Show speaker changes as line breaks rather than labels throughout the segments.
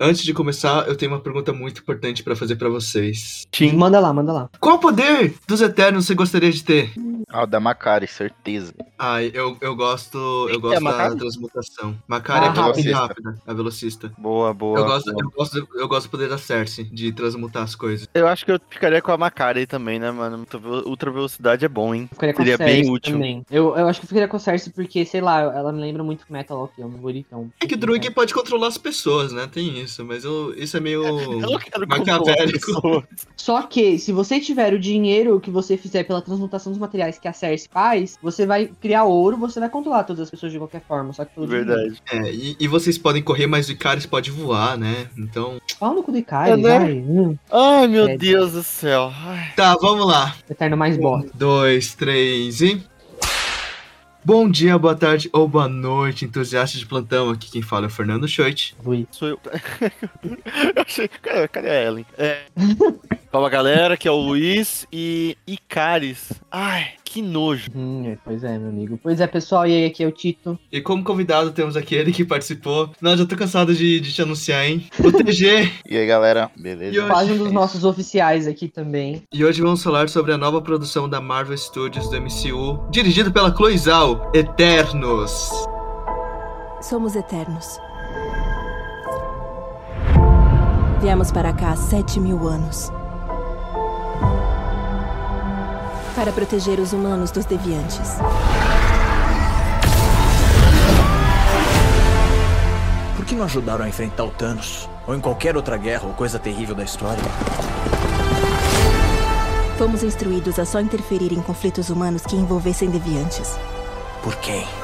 Antes de começar, eu tenho uma pergunta muito importante pra fazer pra vocês.
Sim.
Manda lá, manda lá.
Qual poder dos Eternos você gostaria de ter?
Ah, o da Macari, certeza.
Ai, eu, eu gosto, eu
que
gosto
é,
da
Macari?
transmutação. Macari
Ah,
é
velocista.
rápida, a velocista.
Boa, boa.
Eu gosto,
boa.
eu, gosto, eu gosto do poder da Cersei, de transmutar as coisas.
Eu acho que eu ficaria com a Macari também, né, mano? Ultra ve- Ultra velocidade é bom, hein?
Eu ficaria com
Seria
a Cersei
bem útil.
também. Eu, eu acho que eu ficaria com a Cersei porque, sei lá, ela me lembra muito Metal Lock, é um bonitão.
É que o Druig pode controlar as pessoas, né? Tem isso, mas eu, isso é meio
Eu não quero
maquiavélico.
Só que, se você tiver o dinheiro que você fizer pela transmutação dos materiais que a Cersei faz, você vai criar ouro, você vai controlar todas as pessoas de qualquer forma, só que.
Verdade.
É, e, e vocês podem correr, mas o Icarus pode voar, né? Então.
Fala no cu do Ikai,
É, né?
vai. Hum,
Ai, meu
É.
Deus do céu. Ai.
Tá, vamos lá.
Eterno mais bosta.
Um, dois, três e. Bom dia, boa tarde ou boa noite, entusiastas de plantão. Aqui quem fala é o Fernando Schoit.
Luiz.
Sou eu. eu achei. Cadê, cadê a Ellen? É. Fala galera, que é o Luiz e Icaris. Ai, que nojo.
Hum, pois é, meu amigo. Pois é, pessoal, e aí, aqui é o Tito.
E como convidado temos aquele que participou. Não, já tô cansado de, de te anunciar, hein? O TG.
E aí galera, beleza?
E hoje-
Quase um dos nossos oficiais aqui também.
e hoje vamos falar sobre a nova produção da Marvel Studios do MCU, dirigido pela Chloe Zhao, Eternos.
Somos eternos. Viemos para cá há sete mil anos. Para proteger os humanos dos deviantes.
Por que não ajudaram a enfrentar o Thanos? Ou em qualquer outra guerra ou coisa terrível da história?
Fomos instruídos a só interferir em conflitos humanos que envolvessem deviantes.
Por quem?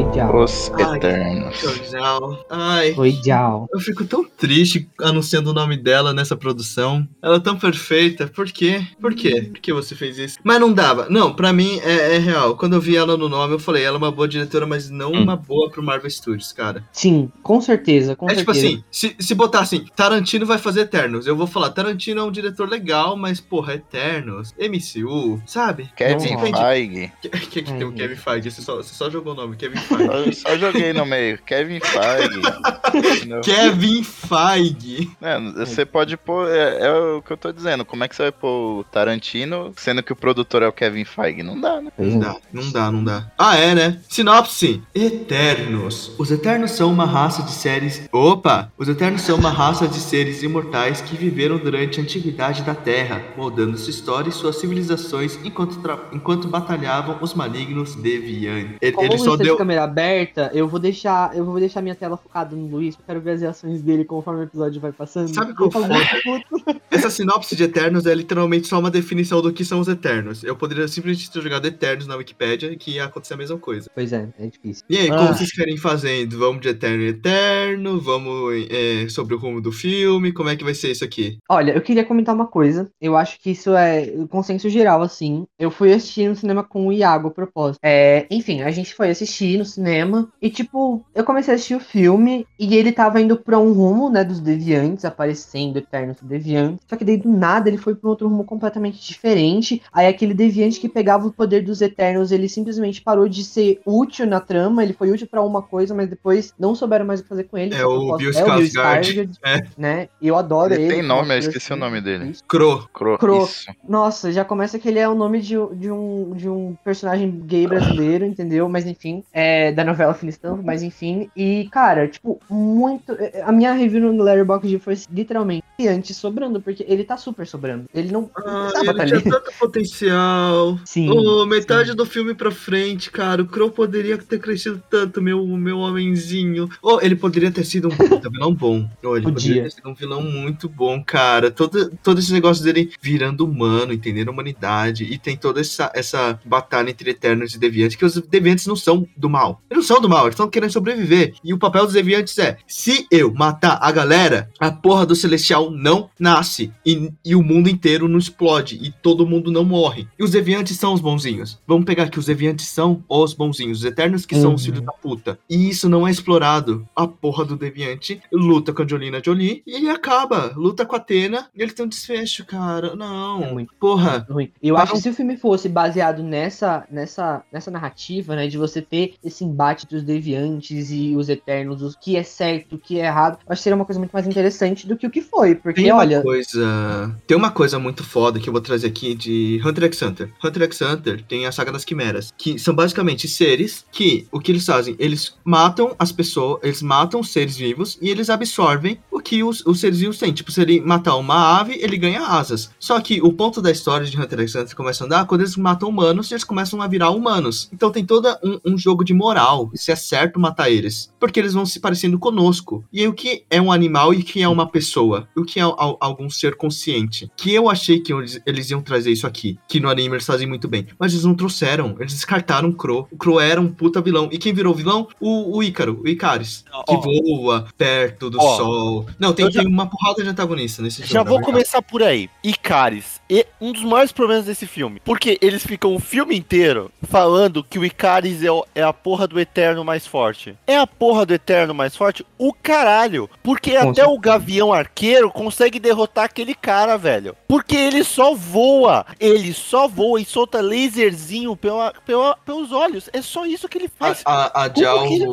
Oi, tchau.
Os
Ai,
Eternos.
Zhao. Ai.
Oi, tchau.
Eu fico tão triste anunciando o nome dela nessa produção. Ela é tão perfeita. Por quê? Por quê? Por que você fez isso? Mas não dava. Não, pra mim é, é real. Quando eu vi ela no nome, eu falei, ela é uma boa diretora, mas não
Hum.
uma boa pro Marvel Studios, cara.
Sim, com certeza, com
é tipo
certeza.
assim, se, se botar assim, Tarantino vai fazer Eternos, eu vou falar, Tarantino é um diretor legal, mas porra, Eternos, MCU, sabe?
Kevin Feige.
Que, que, que tem o. Kevin Feige? Você só, você só jogou o nome, Kevin
Eu só joguei no meio. Kevin Feige. Não.
Kevin Feige.
É, você pode pôr. É, é o que eu tô dizendo. Como é que você vai pôr o Tarantino, sendo que o produtor é o Kevin Feige? Não dá, né?
Não
é.
dá, não dá, não dá. Ah, é, né? Sinopse: Eternos. Os Eternos são uma raça de seres. Opa! Os Eternos são uma raça de seres imortais que viveram durante a antiguidade da Terra, moldando sua história e suas civilizações enquanto, tra- enquanto batalhavam os malignos deviantes. Ele, ele só
tá
deu.
Câmera aberta, eu vou deixar, eu vou deixar minha tela focada no Luiz, porque eu quero ver as reações dele conforme o episódio vai passando.
Sabe
Eu
qual
falo,
foi?
"Puta,
Essa sinopse de Eternos é literalmente só uma definição do que são os Eternos. Eu poderia simplesmente ter jogado Eternos na Wikipedia que ia acontecer a mesma coisa.
Pois é, é difícil.
E aí,
Ah.
como vocês querem fazendo? Vamos de Eterno em Eterno? Vamos é, sobre o rumo do filme? Como é que vai ser isso aqui?
Olha, eu queria comentar uma coisa. Eu acho que isso é consenso geral, assim. Eu fui assistir no cinema com o Iago, a propósito. É, enfim, a gente foi assistir no cinema. E, tipo, eu comecei a assistir o filme. E ele tava indo pra um rumo, né, dos deviantes, aparecendo Eternos deviantes. Só que daí, do nada, ele foi pra um outro rumo completamente diferente. Aí, aquele deviante que pegava o poder dos Eternos, ele simplesmente parou de ser útil na trama. Ele foi útil pra uma coisa, mas depois não souberam mais o que fazer com ele.
É
Só que
o
eu posso-
Bill
é o Bill
Skarsgård.
Skarsgård,
É.
né? E eu adoro
Ele
ele.
tem nome, eu esqueci o nome dele.
Cro.
Cro.
Cro.
Isso.
Nossa, já começa que ele é o nome de, um- de, um, de um personagem gay brasileiro, entendeu? Mas enfim, é da novela Finistão, mas enfim. E, cara, tipo, muito. é, A minha review no Letterboxd foi literalmente antes sobrando, porque ele tá super sobrando. Ele não
Ah, ele
tá
tinha tanto potencial.
Sim.
Ô, metade
sim.
do filme pra frente, cara. O Crow poderia ter crescido tanto, meu, meu homenzinho. Ou ele poderia ter sido um vilão bom. Ou ele
Podia.
poderia ter sido um vilão muito bom, cara. Todo, todo esse negócio dele virando humano, entendendo a humanidade. E tem toda essa, essa batalha entre Eternos e Deviantes. Que os Deviantes não são do mal. Eles não são do mal, eles estão querendo sobreviver. E o papel dos Deviantes é se eu matar a galera, a porra do Celestial não nasce. E, e o mundo inteiro não explode. E todo mundo não morre. E os deviantes são os bonzinhos. Vamos pegar que os deviantes são os bonzinhos. Os eternos que são os
Uhum.
filhos da puta. E isso não é explorado. A porra do deviante luta com a Jolina Jolie e acaba. Luta com a Atena e ele tem um desfecho, cara. Não.
É muito
Porra.
ruim. Eu acho que se o filme fosse baseado nessa, nessa, nessa narrativa, né, de você ter esse embate dos deviantes e os eternos, o que é certo, o que é errado, acho que seria uma coisa muito mais interessante do que o que foi. Porque,
Tem
olha,
uma coisa. Tem uma coisa muito foda que eu vou trazer aqui de Hunter x Hunter. Hunter x Hunter tem a saga das quimeras, que são basicamente seres que o que eles fazem? Eles matam as pessoas, eles matam os seres vivos e eles absorvem o que os, os seres vivos têm. Tipo, se ele matar uma ave, ele ganha asas. Só que o ponto da história de Hunter x Hunter começa a andar quando eles matam humanos, eles começam a virar humanos. Então tem todo um, um jogo de moral, se é certo matar eles. Porque eles vão se parecendo conosco. E aí, o que é um animal e o que é uma pessoa? O que é al- algum ser consciente? Que eu achei que eles, eles iam trazer isso aqui. Que no anime eles fazem muito bem. Mas eles não trouxeram. Eles descartaram o Crow. O Crow era um puta vilão. E quem virou vilão? O, o Ícaro, o Icaris. Que
Ó,
voa perto do
Ó,
sol. Não, tem,
já-
tem uma porrada de antagonista nesse filme.
Já vou começar por aí. Icaris. E um dos maiores problemas desse filme. Porque eles ficam o filme inteiro falando que o Icaris é, o- é a porra do Eterno mais forte. É a porra do Eterno mais forte? O caralho. Porque
Com
até
certeza.
o Gavião Arqueiro consegue derrotar aquele cara, velho. Porque ele só voa. Ele só voa e solta laserzinho pela, pela, pelos olhos. É só isso que ele faz.
A, a, a, Jal,
ele-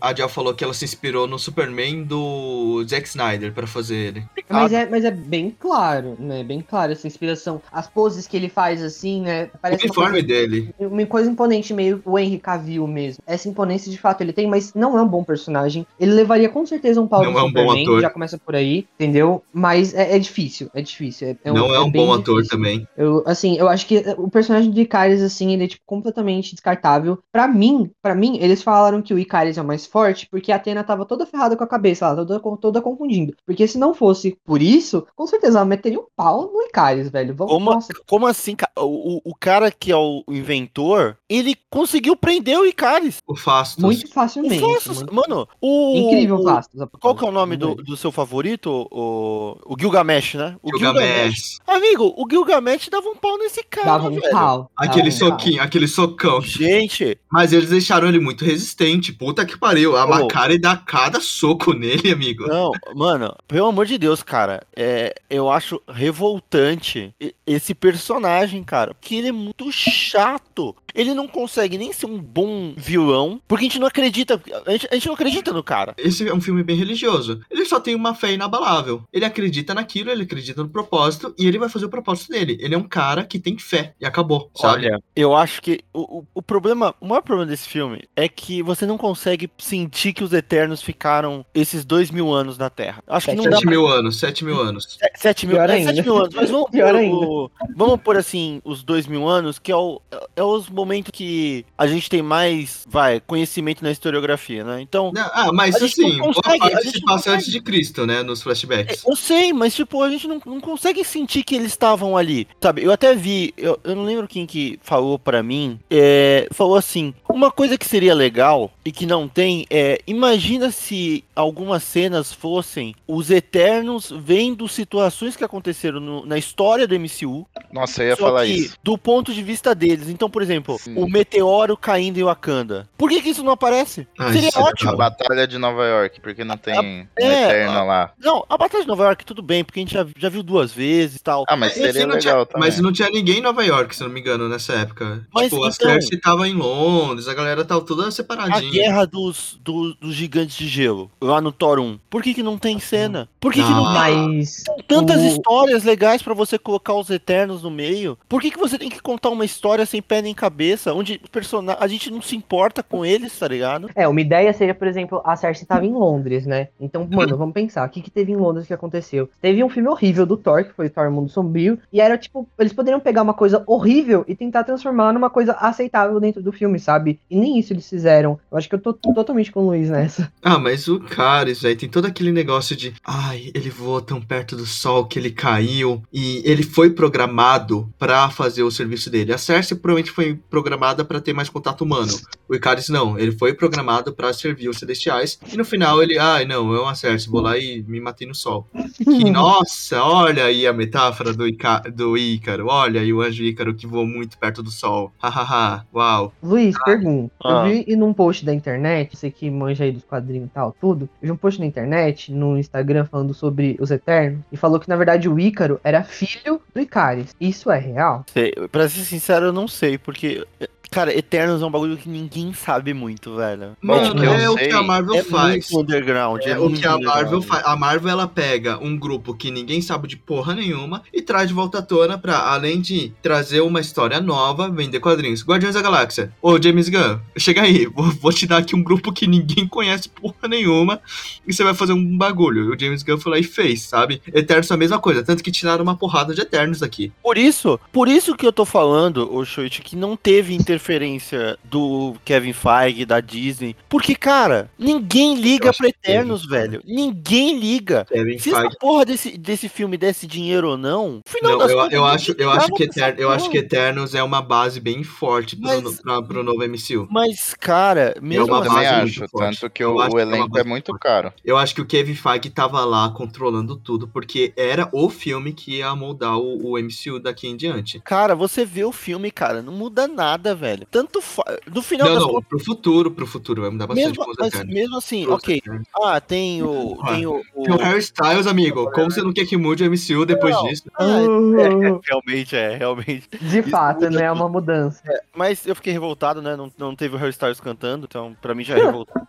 a Jal falou que ela se inspirou no Superman do Zack Snyder pra fazer ele.
Mas é, mas é bem claro, né? Bem claro essa inspiração. As poses que ele faz, assim, né?
O
Parece uma
uniforme
coisa,
dele.
uma coisa imponente, meio o Henry Cavill mesmo. Essa imponência de fato ele tem, mas não é um bom personagem. Ele levaria com certeza um pau
Não
do
é um bom
Superman,
ator.
já começa por aí, entendeu? Mas é, é difícil, é difícil. É,
não é um
bem
bom ator
difícil.
também.
Eu, assim, eu acho que o personagem do Icaris, assim, ele é, tipo, completamente descartável. Pra mim, para mim, eles falaram que o Icaris é o mais forte porque a Atena tava toda ferrada com a cabeça, ela toda, toda confundindo. Porque se não fosse por isso, com certeza ela meteria um pau no Icaris, velho. Vamos,
Como,
nossa,
como assim? O, o, o cara que é o inventor, ele conseguiu prender o Icaris.
O Fastos.
muito
O
facilmente.
Fastos,
muito-
mano, o.
Incrível
o-
Fastos.
Qual que é o nome do, do seu favorito? O, o Gilgamesh, né? O
Gilgamesh.
Amigo, o Gilgamesh dava um pau nesse cara,
Dava um
velho.
pau.
Aquele
dava um pau.
soquinho, aquele socão.
Gente,
Mas eles deixaram ele muito resistente. Puta que pariu. A
Ô.
Macari dá cada soco nele, amigo.
não, mano, pelo amor de Deus, cara, é, eu acho revoltante esse personagem, cara, porque ele é muito chato. Ele não consegue nem ser um bom vilão, porque a gente não acredita, a gente, a gente não acredita no cara.
Esse é um filme bem religioso. Ele só tem uma fé inabalável. Ele acredita naquilo, ele acredita no propósito e ele vai fazer o propósito dele. Ele é um cara que tem fé e acabou, sabe?
Olha, eu acho que o, o, o problema, o maior problema desse filme é que você não consegue sentir que os Eternos ficaram esses dois mil anos na Terra. Acho que não dá
Sete
pra
mil anos, sete mil anos.
Se- Sete mil, é, sete mil anos, mas vamos
ainda.
O- vamos pôr assim, os dois mil anos, que é, o, é os momentos que a gente tem mais, vai, conhecimento na historiografia, né? Então,
Não, ah, mas
A gente não
assim, boa
consegue, a
parte
gente
se passa antes de Cristo, né? Nos flashbacks.
eu sei, mas tipo, a gente não, não consegue sentir que eles estavam ali, sabe? Eu até vi, eu, eu não lembro quem que falou pra mim, é, falou assim, uma coisa que seria legal e que não tem é, imagina se algumas cenas fossem os Eternos vendo situações que aconteceram no- na história do MCU,
Nossa, eu ia
Só
falar
que
isso.
do ponto de vista deles. Então, por exemplo,
Sim.
o meteoro caindo em Wakanda. Por que, que isso não aparece?
Ah,
Seria
isso é
ótimo.
A Batalha de Nova York, porque não tem um
é,
Eterno
a-
lá.
Não, a Batalha de Nova York, tudo bem, porque a gente já, já viu duas vezes e tal.
Ah, mas seria
não
legal
tinha-
também.
Mas não tinha ninguém em Nova York, se não me engano, nessa época.
Mas
tipo, a
então-
Cersei tava em Londres, a galera tava toda
A
separadinha.
guerra dos, do- dos gigantes de gelo, lá no Thor 1. Por que, que não tem cena? Por que, que não
Ah.
tem
Mas.
tantas
o-
histórias legais pra você colocar os Eternos no meio? Por que, que você tem que contar uma história sem pé nem cabeça? Onde o person... a gente não se importa com eles, tá ligado?
É, uma ideia seria, por exemplo, a Cersei tava em Londres, né? Então, mano, vamos pensar, o que, que teve em Londres que aconteceu? Teve um filme horrível do Thor, que foi Thor Mundo Sombrio, e era tipo, eles poderiam pegar uma coisa horrível e tentar transformar numa coisa aceitável dentro do filme, sabe? E nem isso eles fizeram. Eu acho que eu tô totalmente com o Luiz nessa.
Ah, mas o Caris, velho, tem todo aquele negócio de. Ai, ele voou tão perto do sol que ele caiu. E ele foi programado pra fazer o serviço dele. A Cersei provavelmente foi programada pra ter mais contato humano. O Icaris não. Ele foi programado pra servir os celestiais. E no final ele. Ai, não, eu a Cersei, vou lá e me matei no sol. Que, nossa, olha aí a metáfora do, Ica, do Ícaro. Olha aí o anjo Ícaro que voou muito perto do sol. Hahaha, uau.
Luiz, pergunta.
Ah.
Eu vi num post da internet, você que manja aí dos quadrinhos e tal, tudo. Eu vi um post na internet, no Instagram, falando sobre os Eternos, e falou que na verdade o Ícaro era filho do Icaris. Isso é real?
Sei, pra ser sincero, eu não sei, porque. Cara, Eternos é um bagulho que ninguém sabe muito, velho.
Mano,
eu
é o que a Marvel
É
faz.
muito underground.
É
É,
o
muito
que a Marvel faz. A Marvel ela pega um grupo que ninguém sabe de porra nenhuma e traz de volta à tona pra, além de trazer uma história nova, vender quadrinhos. Guardiões da Galáxia. Ô, James Gunn, chega aí. Vou, vou te dar aqui um grupo que ninguém conhece porra nenhuma e você vai fazer um bagulho. O James Gunn foi lá e fez, sabe? Eternos é a mesma coisa. Tanto que tiraram uma porrada de Eternos aqui.
Por isso, por isso que eu tô falando, o Shoichi, que não teve interferência do Kevin Feige, da Disney. Porque, cara, ninguém liga pra Eternos, velho. Ninguém liga.
Kevin
Se
Feige.
essa porra desse, desse filme desse dinheiro ou não, final
Não,
das
eu,
contas,
eu acho,
ninguém
eu, acho que
pra essa
Eter- eu acho que Eternos é uma base bem forte pro,
Mas-
no- pra- pro novo MCU.
Mas, cara, mesmo
uma
Eu também
assim,
acho, tanto que
Eu
o,
acho
o
que é
elenco é muito
forte.
caro.
Eu acho que o Kevin Feige tava lá controlando tudo, porque era o filme que ia moldar o, o MCU daqui em diante.
Cara, você vê o filme, cara, não muda nada, velho. Tanto fa... no final
Não,
das
não,
contas,
pro futuro, pro futuro, vai mudar bastante
mesmo,
os
mas mesmo assim, ok.
Eternos.
Ah, tem o tem o, o-
Tem o Harry Styles, amigo. Como você não quer que mude o MCU depois
Não.
disso?
Ah, é, realmente é, realmente.
De fato, né? É uma mudança.
Mas eu fiquei revoltado, né? Não, não teve o Harry Styles cantando, então pra mim já é revoltado.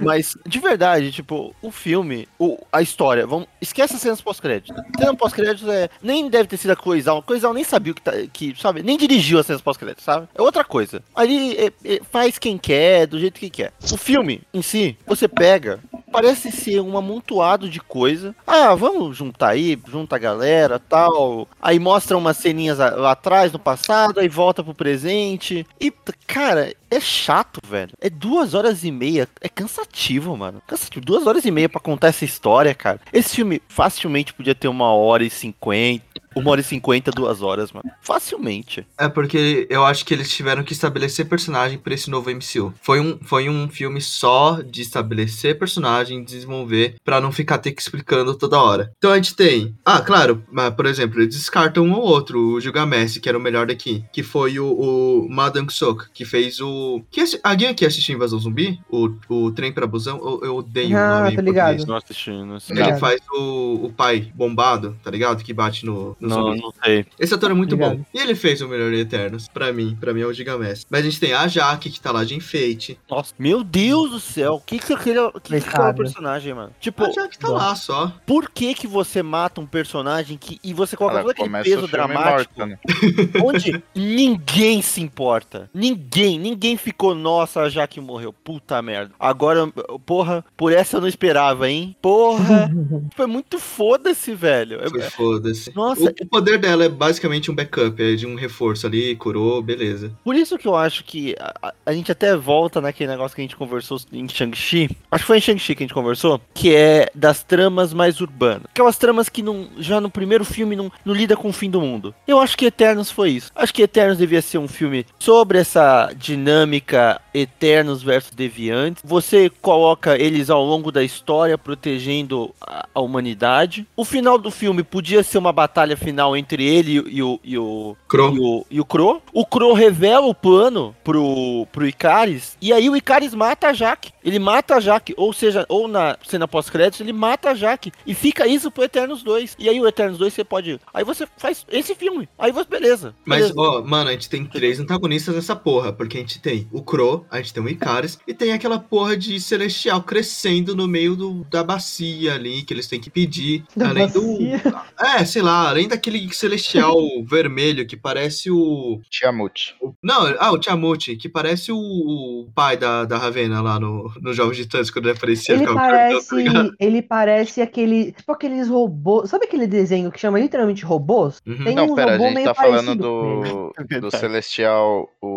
Mas, de verdade, tipo, o filme, o, a história, vamos, esquece as cenas pós-crédito. Cena pós-crédito é. Nem deve ter sido a Coisal. Coisal nem sabia o que tá. Que, sabe? Nem dirigiu as cenas pós-crédito, sabe? É outra coisa. Ali é- é- faz quem quer, do jeito que quer. O filme em si, você pega. Parece ser um amontoado de coisa. Ah, vamos juntar aí, junta a galera tal. Aí mostra umas ceninhas lá atrás, no passado, aí volta pro presente. E, cara, é chato, velho. É duas horas e meia. É cansativo, mano. Cansativo. Duas horas e meia pra contar essa história, cara. Esse filme facilmente podia ter uma hora e cinquenta. Uma hora e cinquenta, duas horas, mano. Facilmente.
É porque eu acho que eles tiveram que estabelecer personagem pra esse novo MCU. Foi um, foi um filme só de estabelecer personagem, desenvolver, pra não ficar ter que explicando toda hora. Então a gente tem. Ah, claro, mas, por exemplo, eles descartam um ou outro, o Gilgamesh, que era o melhor daqui, que foi o, o Madang Sok, que fez o. Que assi- Alguém aqui assistiu Invasão Zumbi? O, o Trem pra Busão? Eu, eu odeio
Ah,
o nome.
tô ligado.
Não assisti, não assisti.
Ele faz o, o pai bombado, tá ligado? Que bate no
Não, não sei.
Esse ator é muito
Obrigado.
bom. E ele fez o Melhor Eternos. Pra mim, pra mim é o Gigamesh. Mas a gente tem a Jaque, que tá lá de enfeite.
Nossa, meu Deus do céu. O que que aquele, o que que aquele
Coitado.
personagem, mano? Tipo,
A Jaque tá
bom.
lá só.
por que que você mata um personagem que e você coloca
Ela
todo aquele peso
o
dramático
morta, né?
onde ninguém se importa? Ninguém, ninguém ficou, nossa, a Jaque morreu. Puta merda. Agora, porra, por essa eu não esperava, hein? Porra, foi muito foda-se, velho. É-
Foi foda-se.
Nossa.
O, poder dela é basicamente um backup, é de um reforço ali, curou, beleza.
Por isso que eu acho que a- a gente até volta naquele negócio que a gente conversou em Shang-Chi. Acho que foi em Shang-Chi que a gente conversou. Que é das tramas mais urbanas. Aquelas tramas que não, já no primeiro filme não, não lida com o fim do mundo. Eu acho que Eternos foi isso. Acho que Eternos devia ser um filme sobre essa dinâmica Eternos versus Deviantes. Você coloca eles ao longo da história protegendo a, a humanidade. O final do filme podia ser uma batalha final entre ele e, o- e o-
Crow.
e o, e o Crow. O Crow revela o plano pro, pro Icaris. E aí o Icaris mata a Jaque. Ele mata a Jaque. Ou seja, ou na cena pós-créditos, ele mata a Jaque. E fica isso pro Eternos 2. E aí o Eternos 2 você pode. Aí você faz esse filme. Aí você. Beleza.
Mas,
beleza.
ó, mano, a gente tem três antagonistas nessa porra. Porque a gente tem o Crow, a gente tem o Icaris, e tem aquela porra de Celestial crescendo no meio do, da bacia ali, que eles têm que pedir.
Da
além
bacia.
do. É, sei lá, além daquele Celestial vermelho que parece o.
Tiamut.
o- Não, ah, o Tiamut, que parece o, o pai da, da Ravena lá no, no Jogos de Titãs, quando ele aparecia.
Ele
tá
parece,
ligado?
ele parece aquele, tipo aqueles robôs, sabe aquele desenho que chama literalmente robôs?
Uhum.
Tem
Não,
um
pera, a
robô
gente
meio
tá falando
parecido
do, do Celestial, o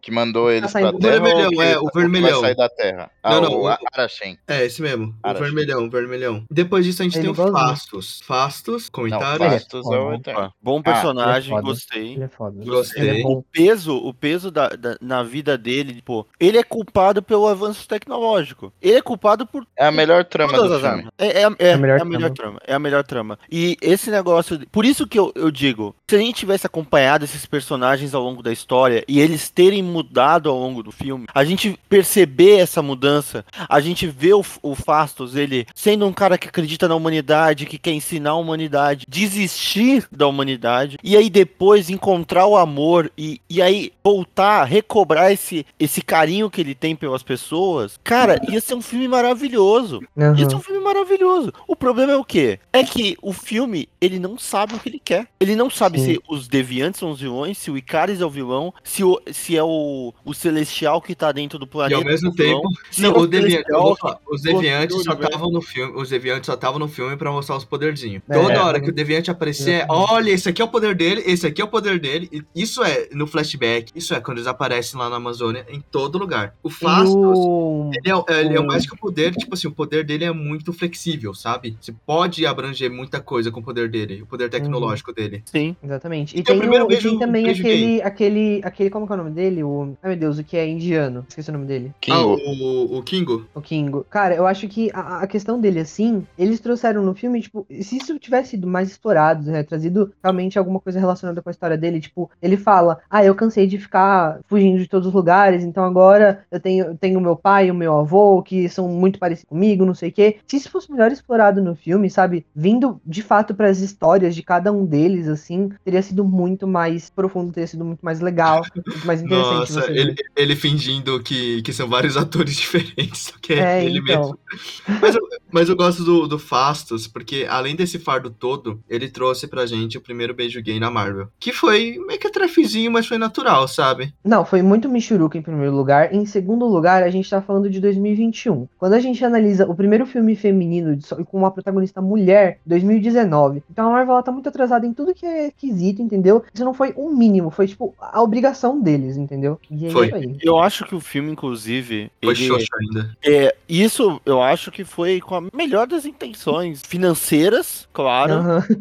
que mandou eles
saindo
pra Terra. ou
vermelhão,
que-
é, o
que vai
vermelhão.
sair da Terra.
Não,
Ah,
não,
o
o-
Arashen.
É, esse mesmo. O
Cara,
vermelhão, o vermelhão. Depois disso a gente
Ele
tem o. Fastos. Fastos,
Não,
comentários.
É
Fastos é o
foda.
Eterno.
Bom personagem,
foda.
gostei.
Ele é foda.
Gostei.
Ele é bom.
O peso, o peso da, da- na vida dele, tipo, ele é culpado pelo avanço tecnológico. Ele é culpado por
É a melhor trama do filme.
É, é, é,
É a melhor
é a melhor trama. É a melhor trama. E esse negócio. de- Por isso que eu, eu digo, se a gente tivesse acompanhado esses personagens ao longo da história e eles terem mudado ao longo do filme, a gente perceber essa mudança, a gente vê o, o Fastos, ele sendo um cara que acredita na humanidade, que quer ensinar a humanidade, desistir da humanidade, e aí depois encontrar o amor e, e aí voltar, recobrar esse, esse carinho que ele tem pelas pessoas, cara, ia ser um filme maravilhoso.
Aham.
Isso é um filme maravilhoso. O problema é o quê? É que o filme, ele não sabe o que ele quer. Ele não sabe
Sim.
se os deviantes são os vilões, se o Icaris é o vilão, se, o, se é o, o Celestial que tá dentro do
E
planeta.
ao mesmo
é
tempo. Não,
é o
deviante, os deviantes só estavam no filme. Os deviantes só estavam no filme pra mostrar os poderzinhos.
É.
Toda hora que o deviante aparecer, é, olha, esse aqui é o poder dele, esse aqui é o poder dele. E Isso é no flashback, isso é quando eles aparecem lá na Amazônia, em todo lugar. O
E
Fastos.
o...
Ele é, ele é
o-
mais que o poder, tipo assim, o poder dele é muito flexível, sabe? Você pode abranger muita coisa com o poder dele, o poder tecnológico dele.
Sim.
Exatamente. E
Tem o
tem,
primeiro
o, e
beijo-
tem também
beijo
aquele, aquele, aquele. Como que é o nome dele? O. Ai meu Deus, o que é indiano. Esqueci o nome dele.
Ah,
Kingo.
o, o Kingo?
O Kingo. Cara, eu acho que a, a questão dele, assim, eles trouxeram no filme, tipo, se isso tivesse sido mais explorado, né? Trazido realmente alguma coisa relacionada com a história dele, tipo, ele fala, ah, eu cansei de ficar fugindo de todos os lugares, então agora eu tenho, tenho meu pai e o meu avô, que são muito parecidos comigo, não sei o quê. Se isso fosse melhor explorado no filme, sabe? Vindo de fato para as histórias de cada um deles, assim, teria sido muito mais profundo, teria sido muito mais legal, muito mais interessante.
Nossa, ele, ele fingindo que, que são vários atores diferentes, que é,
É,
ele
então.
mesmo. Mas eu, mas eu gosto do, do Fastos, porque além desse fardo todo, ele trouxe pra gente o primeiro beijo gay na Marvel. Que foi meio que trefezinho, mas foi natural, sabe?
Não, foi muito Michuruca em primeiro lugar. Em segundo lugar, a gente tá falando de 2021. Quando a gente analisa o primeiro filme feminino com uma protagonista mulher, 2019. Então a Marvel ela tá muito atrasada em tudo que é quesito, entendeu? Isso não foi um mínimo, foi tipo a obrigação deles, entendeu? E é
Foi.
Eu acho que o filme, inclusive,
Foi
ele,
xoxo ainda.
é, isso eu acho que foi com a melhor das intenções financeiras, claro,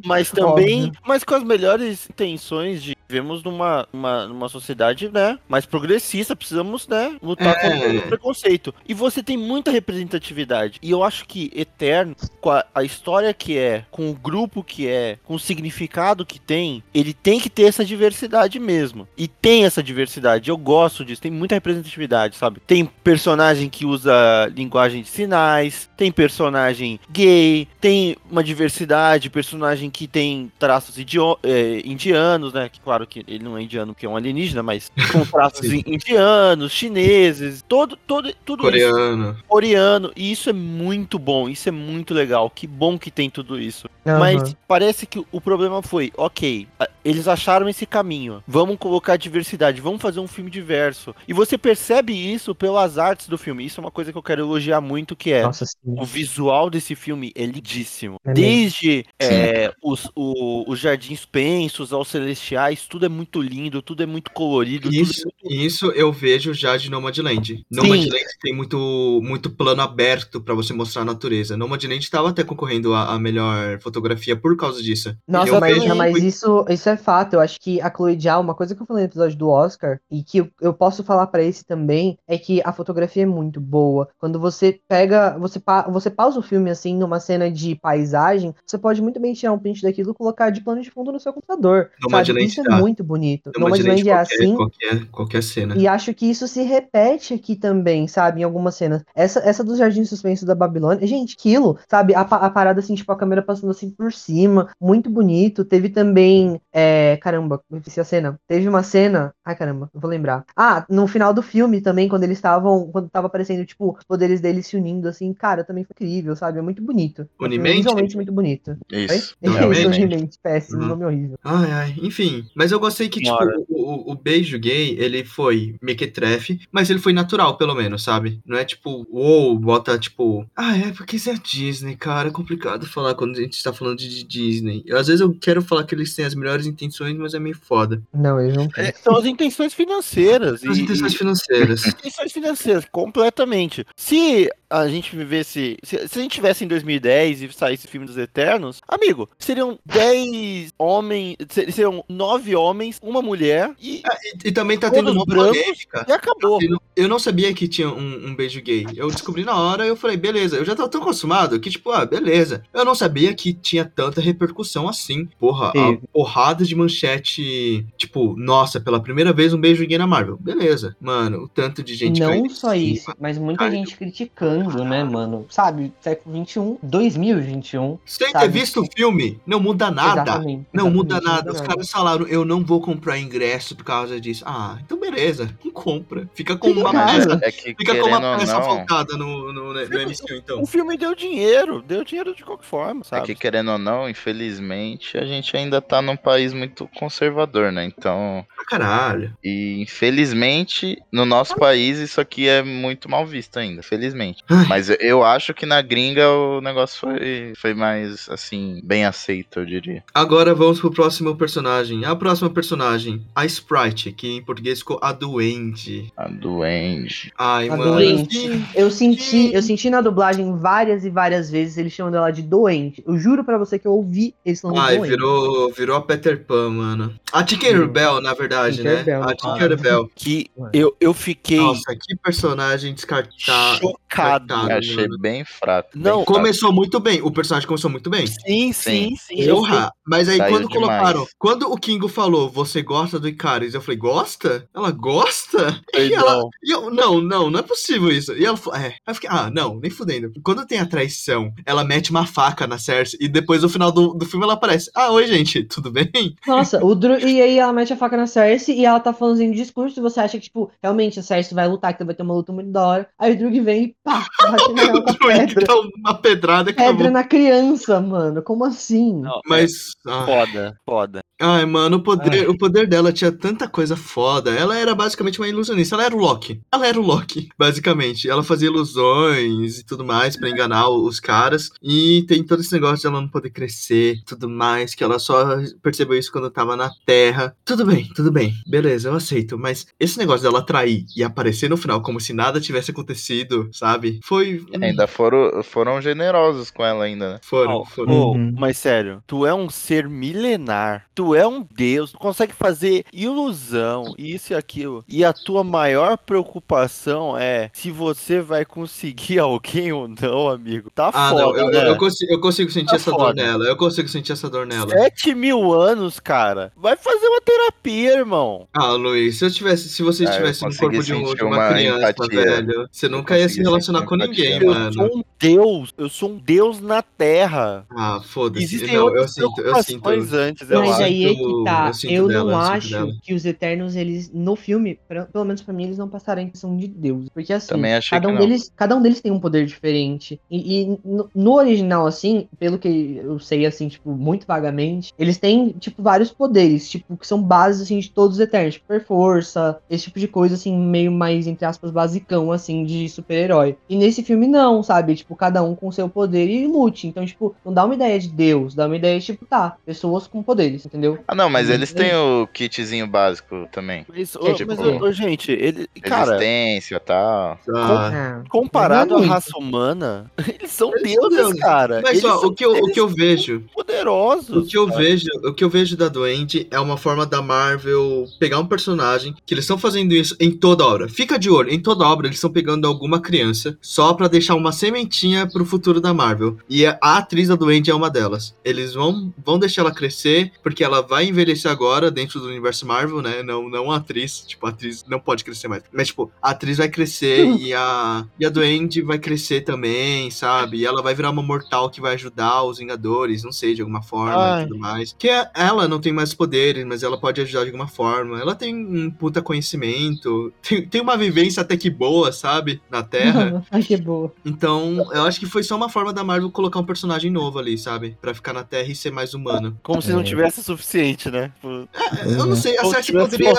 mas também,
Óbvio.
mas com as melhores intenções de vivemos numa, uma, numa sociedade, né, mais progressista, precisamos, né, lutar
É.
contra o preconceito. E você tem muita representatividade. E eu acho que Eterno, com a, a história que é, com o grupo que é, com o significado que tem, ele tem que ter essa diversidade mesmo. E tem essa diversidade. Eu gosto disso. Tem muita representatividade, sabe? Tem personagem que usa linguagem de sinais, tem personagem gay, tem uma diversidade, personagem que tem traços eh, indianos, né? Que claro que ele não é indiano, que é um alienígena, mas com traços indianos, chineses, todo, todo, tudo isso
Coreano.
coreano, e isso é muito bom, isso é muito legal, que bom que tem tudo isso.
Aham.
Mas parece que o problema foi, ok, eles acharam esse caminho, vamos colocar diversidade, vamos fazer um filme diverso. E você percebe isso pelas artes do filme, isso é uma coisa que eu quero elogiar muito, que é...
Nossa.
O visual desse filme é lindíssimo.
É.
Desde é, os, o- os jardins pensos aos celestiais, tudo é muito lindo, tudo é muito colorido. tudo é
Isso, isso eu vejo já de Nomadland.
Sim.
Nomadland tem muito, muito plano aberto pra você mostrar a natureza. Nomadland estava até concorrendo a, a melhor fotografia por causa disso.
Nossa,
Eu
mas, mas
muito-
isso, isso é fato. Eu acho que a Chloe Zhao, uma coisa que eu falei no episódio do Oscar, e que eu, eu posso falar pra esse também, é que a fotografia é muito boa. Quando você pega, você, pa- você pausa o filme assim, numa cena de paisagem, você pode muito bem tirar um print daquilo e colocar de plano de fundo no seu computador. Sabe?
Nomadland
Isso é. Muito bonito.
Nomadland
Nomadland é
qualquer,
assim.
qualquer, qualquer cena.
E acho que isso se repete aqui também, sabe? Em algumas cenas. Essa, essa dos Jardins Suspensos da Babilônia, gente, aquilo, sabe? A, a parada assim, tipo, a câmera passando assim por cima, muito bonito. Teve também. É, caramba, eu esqueci a cena. Teve uma cena. Ai, caramba, eu vou lembrar. Ah, no final do filme também, quando eles estavam. Quando tava aparecendo, tipo, os poderes deles se unindo, assim, cara, também foi incrível, sabe? É muito bonito. É
Unimente?
Visualmente muito bonito.
Isso.
Oi?
Unimente?
Unimente, péssimo,
Uhum.
nome horrível.
Ai, ai, enfim. Mas Mas eu gostei que, tipo,
Senhora.
o, o, o beijo gay, ele foi mequetrefe, mas ele foi natural, pelo menos, sabe? Não é tipo, uou, bota tipo, ah, é porque isso é Disney, cara. É complicado falar quando a gente tá falando de Disney. Eu, às vezes eu quero falar que eles têm as melhores intenções, mas é meio foda.
Não, eles não têm.
É, são as intenções financeiras.
As
e-
intenções financeiras.
Intenções financeiras, completamente. Se a gente vivesse. Se, se a gente tivesse em 2010 e saísse filme dos Eternos, amigo, seriam 10 homens. ser- Seriam 9 homens, uma mulher e,
E, e também tá tendo uma
brancos.
polêmica.
e acabou.
Eu não, eu não sabia que tinha um, um beijo gay. Eu descobri na hora e eu falei, beleza. Eu já tava tão acostumado que, tipo, ah, beleza. Eu não sabia que tinha tanta repercussão assim. Porra, a
Teve.
porrada de manchete. Tipo, nossa, pela primeira vez um beijo gay na Marvel. Beleza. Mano, o tanto de gente
não só
cima.
isso, mas muita gente criticando, né, mano? Sabe, século XXI, 2021.
Sem ter
sabe?
visto o filme, não muda nada.
Exatamente,
Não muda nada.
não
Os
muda
caras falaram, eu não vou comprar ingresso por causa disso. Ah, então beleza. Não compra. Fica com uma peça.
É que
Fica com uma peça faltada no, no, no MCU, então.
O filme deu dinheiro, deu dinheiro de qualquer forma,
é
sabe?
que querendo ou não, infelizmente, a gente ainda tá num país muito conservador, né? Então,
caralho.
e infelizmente, no nosso país isso aqui é muito mal visto ainda, felizmente.
Ai.
Mas eu- acho que na gringa o negócio foi, foi mais, assim, bem aceito, eu diria.
Agora vamos pro próximo personagem. A próxima personagem, a Sprite, que em português ficou a Duende.
A Duende.
Ai,
A
mano.
Duende.
que-
Eu senti, eu senti na dublagem várias e várias vezes eles chamando ela de doente. Eu juro pra você que eu ouvi eles falando
Ai,
doente.
virou, virou a Peter Pan, mano. A Tinkerbell, na verdade, né?
Tinkerbell,
A
cara.
Tinkerbell.
Que eu, eu fiquei
Nossa, que personagem descartado.
chocado.
Eu achei bem fraco. bem
Não,
fraco.
Começou muito bem. O personagem começou muito bem.
Sim, sim,
Sim.
sim. eu
mas aí
Saiu
quando
demais.
colocaram, quando o Kingo falou, você gosta do Icarus, eu falei, gosta? Ela gosta? E ela,
Não.
e eu, não, não, não é possível isso. E ela falou, é. Aí eu fiquei, ah, não, nem fudendo. Quando tem a traição, ela mete uma faca na Cersei e depois no final do, do filme ela aparece, ah, oi gente, tudo bem?
Nossa, o Dru... e aí ela mete a faca na Cersei e ela tá falando de discurso e você acha que, tipo, realmente a Cersei vai lutar, que vai ter uma luta muito da hora. Aí o Drug vem e pá, bate nela com a pedra.
Então, uma pedrada que
Pedra na criança, mano. Como assim?
Não,
Mas, ah,
Foda, foda.
Ai, mano, o poder, o poder dela tinha tanta coisa foda. Ela era basicamente uma ilusionista. Ela era o Loki. Ela era o Loki, basicamente. Ela fazia ilusões e tudo mais pra enganar os caras. E tem todo esse negócio de ela não poder crescer, tudo mais, que ela só percebeu isso quando tava na Terra. Tudo bem, tudo bem. Beleza, eu aceito. Mas esse negócio dela trair e aparecer no final como se nada tivesse acontecido, sabe? Foi.
E Ainda foram, foram generosos com ela ainda, né?
Foram,
Ó,
foram.
Uhum.
mas sério, tu é um ser milenar, tu é um deus, tu consegue fazer ilusão, isso e aquilo. E a tua maior preocupação é se você vai conseguir alguém ou não, amigo. Tá
Ah,
foda,
não, eu,
né?
eu consigo, eu consigo sentir
Tá
essa dor
foda.
nela. Eu consigo sentir essa dor nela.
Sete mil anos, cara. Vai fazer uma terapia, irmão.
Ah, Luiz, se eu tivesse, se você
Ah, eu
estivesse no
consegui
corpo de, um, de uma,
uma
criança,
empatia.
velho, você
Eu
nunca ia se relacionar com
empatia.
ninguém,
Eu
mano.
sou um deus, eu sou um deus na Terra.
Ah, foda-se.
Existem
Não, eu sinto, eu sinto.
antes, eu
Mas
acho.
aí é
sinto-
que tá.
eu
Eu
dela,
não
eu
acho
dela.
que os Eternos, eles, no filme, pra- pelo menos pra mim, eles não passaram a impressão de Deus. Porque assim, cada um, deles, cada um deles tem um poder diferente. E, e no, no original, assim, pelo que eu sei, assim, tipo, muito vagamente, eles têm, tipo, vários poderes, tipo, que são bases, assim, de todos os Eternos. Tipo, super força, esse tipo de coisa, assim, meio mais, entre aspas, basicão, assim, de super-herói. E nesse filme, não, sabe? Tipo, cada um com seu poder e lute. Então, tipo, não dá uma ideia de Deus, dá uma ideia de, tipo, tá, pessoas com poderes, entendeu?
Ah, não, mas
Hum,
eles têm o kitzinho básico também.
Mas, ô,
É, tipo,
mas, ô, gente, ele, cara,
Resistência e tal.
Ah,
Ah,
comparado à
é muito.
raça humana, eles são
Eles
deuses,
deuses.
cara.
Mas
Eles
ó,
são-
o que eu, o que eu vejo,
poderosos.
o que eu
cara.
vejo, o que eu vejo da Duende é uma forma da Marvel pegar um personagem que eles estão fazendo isso em toda obra. Fica de olho, em toda obra eles estão pegando alguma criança só pra deixar uma sementinha pro futuro da Marvel. E a atriz da Duende é uma delas. Eles vão, vão deixar ela crescer porque ela vai envelhecer agora dentro do universo Marvel, né? Não, não a atriz, tipo, a atriz não pode crescer mais. Mas tipo, a atriz vai crescer e a e a Duende vai crescer também, sabe? E ela vai virar uma mortal que vai ajudar os Vingadores, não sei, de alguma forma
Ai.
e tudo mais. Que é- ela não tem mais poderes, mas ela pode ajudar de alguma forma. Ela tem um puta conhecimento, tem, tem uma vivência até que boa, sabe? Na Terra.
Ai, que boa.
Então, eu acho que foi só uma forma da Marvel colocar um personagem novo ali, sabe? Pra ficar na Terra e ser mais humano.
Como se não
É.
tivesse suficiente, né? Tipo,
Eu não sei, a Cersei poderia.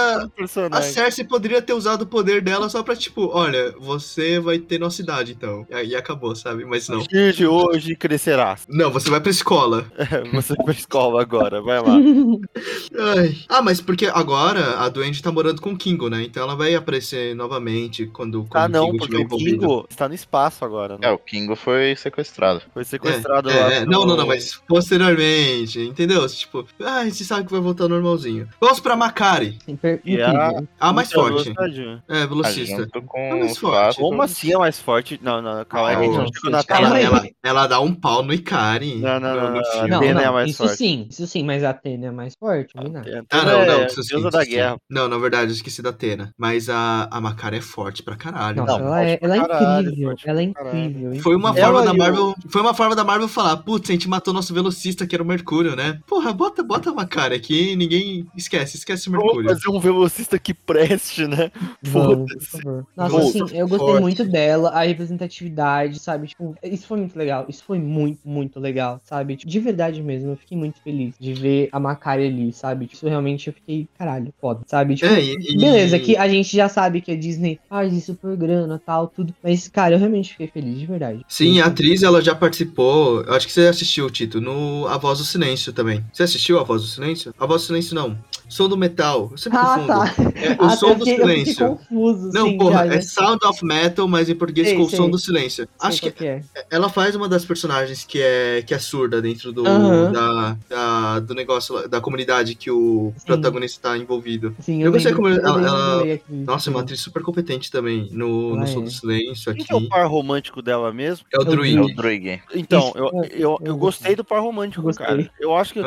A. Cersei poderia ter usado o poder dela só pra, tipo, olha, você vai ter nossa idade, então. E aí acabou, sabe? Mas não.
A partir de hoje crescerás.
Não, você vai pra escola.
Você vai pra escola agora, vai lá.
Ai. Ah, mas porque agora a Duende tá morando com o Kingo, né? Então ela vai aparecer novamente quando, quando
Ah, não,
Kingo
porque
tiver
o
envolvido.
Kingo está no espaço agora,
É,
né?
o Kingo foi sequestrado.
Foi sequestrado lá.
É, é,
pelo-
não, não, não, mas posteriormente, entendeu? Tipo, ah, a gente sabe que vai voltar normalzinho. Vamos pra Makari,
Sempre
E a-
a mais forte.
velocidade.
É, velocista. É
com
mais
o
forte.
Como assim é mais forte? Não, não, calma aí,
Ah,
a
não,
não
Ela, ela, ela dá um pau no Ikari.
Não, não, não, não.
Não,
Atena é
não,
mais
isso
forte.
sim, isso sim, mas a Atena é mais forte, combinado.
Atena
Ah, não, não,
é
isso sim,
da guerra.
Não, na verdade, eu esqueci da Atena. Mas a, a Makari é forte pra caralho.
Nossa,
Não,
ela, é, ela é incrível,
forte
ela é incrível.
Foi uma forma da Marvel. Foi uma forma da Marvel falar, putz, a gente matou nosso velocista, que era o Mercúrio, né? Porra, bota, bota a Makari aqui e ninguém esquece, esquece o
Vamos
Mercúrio.
fazer um velocista que preste, né?
Vamos, por
Foda-se.
favor. Nossa,
Vamos.
assim, eu gostei
Forte.
muito dela, a representatividade, sabe? Tipo, isso foi muito legal. Isso foi muito, muito legal, sabe? Tipo, de verdade mesmo, eu fiquei muito feliz de ver a Macari ali, sabe? Tipo, Isso realmente eu fiquei, caralho, foda, sabe? Tipo,
É, e- e-
beleza, que a gente já sabe que a Disney faz isso por grana tal, tudo. Mas, cara, eu realmente fiquei feliz, de verdade.
Sim, a atriz ela já participou. Eu acho que você assistiu, Tito, no A Voz do Silêncio também. Você assistiu A Voz do Silêncio? A Voz do Silêncio não. Som do Metal. Eu sempre
Ah,
confundo.
tá.
É, o
Ah,
som
eu
do silêncio.
confuso,
Não,
sim,
porra,
já,
é. Sound of Metal, mas em português
Sei,
ficou o
sei.
Som do Silêncio.
Sei
Acho que
que é.
ela faz uma das personagens que é, que é surda dentro do, da, da- do negócio, da comunidade que o
Sim.
protagonista tá envolvido.
Sim,
Eu
eu,
gostei como
eu
ela- ela-. Nossa, é uma atriz super competente também no, no
Ela
Som
é.
do Silêncio
Quem
aqui.
que é o par romântico dela mesmo?
É o
É o
Druid.
É o Druig.
Então,
Isso,
eu,
eu-
eu, gostei do par romântico, cara. Eu acho que.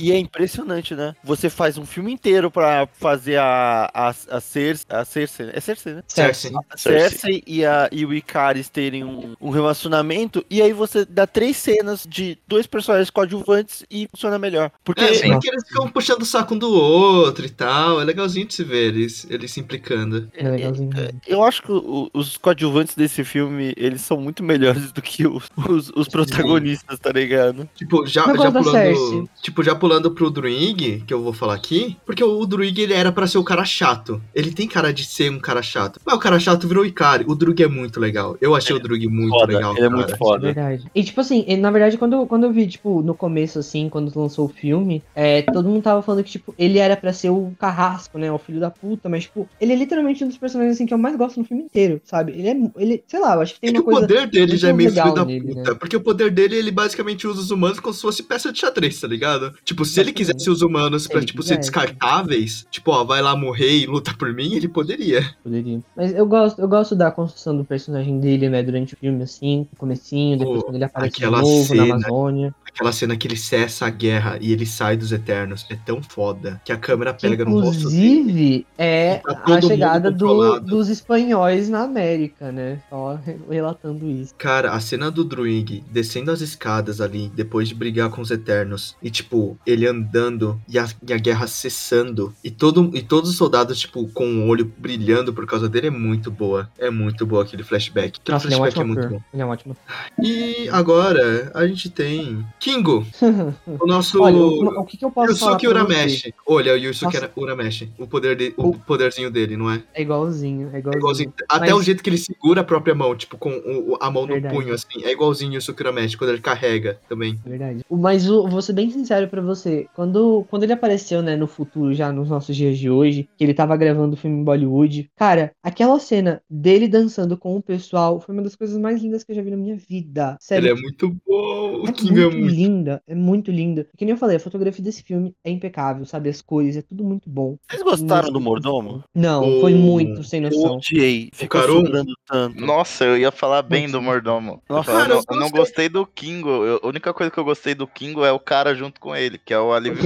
E é impressionante, né? Você faz um filme inteiro pra fazer a, a, a Cersei. A Cersei? É Cersei, né?
Cersei.
A
Cersei.
E, a, e o Icaris terem um, um relacionamento, e aí você dá três cenas de dois personagens coadjuvantes e funciona melhor. Porque
É,
Sim.
porque eles ficam puxando o saco um do outro e tal. É legalzinho de se ver eles, eles se implicando.
É legalzinho. mesmo.
eu acho que os coadjuvantes desse filme, eles são muito melhores do que os, os, os protagonistas, tá ligado?
Tipo, já, já pulando. Tipo, já pulando pro Druig, que eu vou falar aqui. Porque o Druig ele era pra ser o cara chato. Ele tem cara de ser um cara chato. Mas o cara chato virou o Ikari. O Druig é muito legal. Eu achei o Druig muito
Foda,
legal.
ele é muito foda.
Verdade. E tipo assim, na verdade, quando, eu- quando eu vi, tipo, no começo, assim, quando lançou o filme, é, todo mundo tava falando que, tipo, ele era pra ser o carrasco, né? O filho da puta, mas, tipo, ele é literalmente um dos personagens assim que eu mais gosto no filme inteiro, sabe? Ele é. Ele, sei lá, eu acho que tem
É que
uma
o
coisa.
poder dele já é meio filho da
nele,
puta.
né?
Porque o poder dele, ele basicamente usa os humanos como se fosse peça de xadrez, tá ligado? Tipo, se ele
Basicamente.
Quisesse os humanos pra,
Ele
tipo, ser
quisesse.
descartáveis, tipo, ó, vai lá morrer e luta por mim, ele poderia.
Poderia. Mas eu gosto, eu gosto da construção do personagem dele, né? Durante o filme, assim, comecinho, depois
Pô,
quando ele aparece de novo
cena.
na Amazônia.
Aquela cena que ele cessa a guerra e ele sai dos Eternos é tão foda que a câmera pega no rosto.
Inclusive, é
Tá
a chegada do- dos espanhóis na América, né? Só relatando isso.
Cara, a cena do Druig descendo as escadas ali, depois de brigar com os Eternos, e tipo, ele andando e a, e a guerra cessando, e, todo, e todos os soldados, tipo, com o olho brilhando por causa dele, é muito boa. É muito boa aquele flashback. Aquele
Nossa, ele é
flashback é
ótimo
muito bom.
Ele é um ótimo
E agora a gente tem Kingo, o nosso.
Olha, o, o que, que eu posso falar
Yusuke? Urameshi. Olha, o Yusuke
Nossa.
Urameshi. O, poder de, o
O-
poderzinho dele, não é?
É igualzinho, é
É
igualzinho.
igualzinho. Até
Mas-
o jeito que ele segura a própria mão, tipo, com o- o- a mão
Verdade.
no punho, assim. É igualzinho o Yusuke Urameshi, quando ele carrega também.
Verdade. O- Mas o- vou ser bem sincero pra você. Quando, quando ele apareceu, né, no futuro, já nos nossos dias de hoje, que ele tava gravando o filme em Bollywood, cara, aquela cena dele dançando com o pessoal foi uma das coisas mais lindas que eu já vi na minha vida. Sério.
Ele é muito bom. O
É
Kingo é
muito. Linda, é muito linda. Que nem eu falei, a fotografia desse filme é impecável, sabe? As cores, é tudo muito bom.
Vocês gostaram do mordomo?
Não,
O-
foi muito sem
Eu
noção.
odiei. Ficou tanto.
Nossa, eu ia falar bem
Putz.
do mordomo. Eu,
Nossa,
cara, eu
não, eu não
gostei.
do Kingo. Eu- a única coisa que eu gostei do Kingo é o cara junto com ele, que é o alívio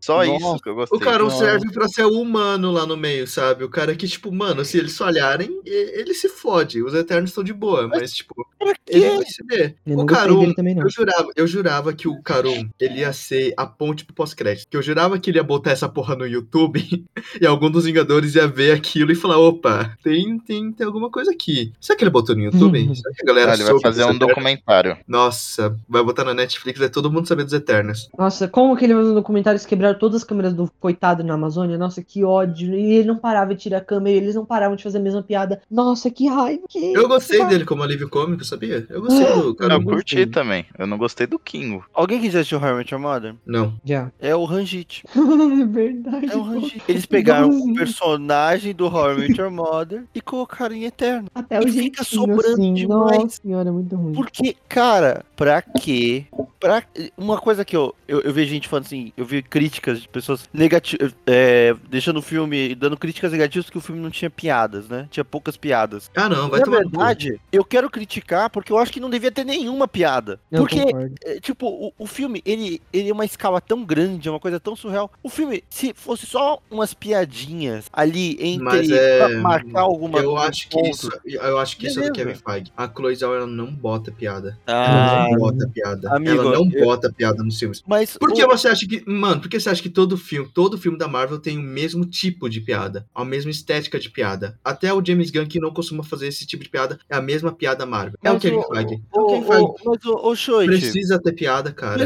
Só
Nossa.
isso que eu gostei.
o
Não.
serve pra ser o humano lá no meio, sabe? O cara que, tipo, mano, se eles falharem, ele se fode. Os Eternos estão de boa, mas, tipo,
Pra
Ele
quê?
vai se ver.
Eu
O Carum,
dele também, não.
eu jurava, eu jurava que o Carum, ele ia ser a ponte pro pós-crédito. Que eu jurava que ele ia botar essa porra no YouTube e algum dos Vingadores ia ver aquilo e falar, opa, tem, tem, tem alguma coisa aqui. Será que ele botou no YouTube?
Uhum.
Será que a galera
Ah, ele vai fazer um
Eternos?
documentário.
Nossa, vai botar na Netflix, é todo mundo saber dos Eternos.
Nossa, como que ele fazendo documentários quebraram todas as câmeras do coitado na Amazônia? Nossa, que ódio. E ele não parava de tirar a câmera, e eles não paravam de fazer a mesma piada. Nossa, que raiva. Que...
Eu gostei dele como alívio cômico, sabia? Eu gostei do
Eu
Carum.
curti também. Eu não gostei do
Alguém que já assistiu How I Met Your Mother?
Não.
Já.
É o Ranjit.
é verdade.
É o. Ranjit. Eles pegaram o
Igualzinho.
personagem do How I Met Your Mother e colocaram em Eterno.
Até o
E
jeitinho,
fica sobrando
assim.
demais.
Nossa senhora, é muito ruim.
Porque, cara, pra quê? Pra... Uma coisa que eu, eu, eu vejo gente falando assim, eu vi críticas de pessoas negativas, deixando o filme, dando críticas negativas que o filme não tinha piadas, né? Tinha poucas piadas.
Ah, não, vai
Na
tomar
verdade, eu quero criticar porque eu acho que não devia ter nenhuma piada.
Eu
porque, é, tipo, o, o filme, ele, ele é uma escala tão grande, é uma coisa tão surreal. O filme, se fosse só umas piadinhas ali entre
é-
pra marcar alguma
Eu
algum
acho que isso, eu acho que isso é do
Beleza.
Kevin Feige. A Chloe Zhao, ela não bota piada.
Ah,
ela não bota piada.
amigo,
ela não
eu-
bota piada nos filmes.
mas
Por que
o-
você acha que. Mano, por que você acha que todo filme, todo filme da Marvel tem o mesmo tipo de piada? A mesma estética de piada? Até o James Gunn, que não costuma fazer esse tipo de piada, é a mesma piada Marvel. É o
Mas
Kevin
o-
Feige. É
o,
o Kevin Feige.
o, mas o, o Shoit,
Precisa ter piada, cara.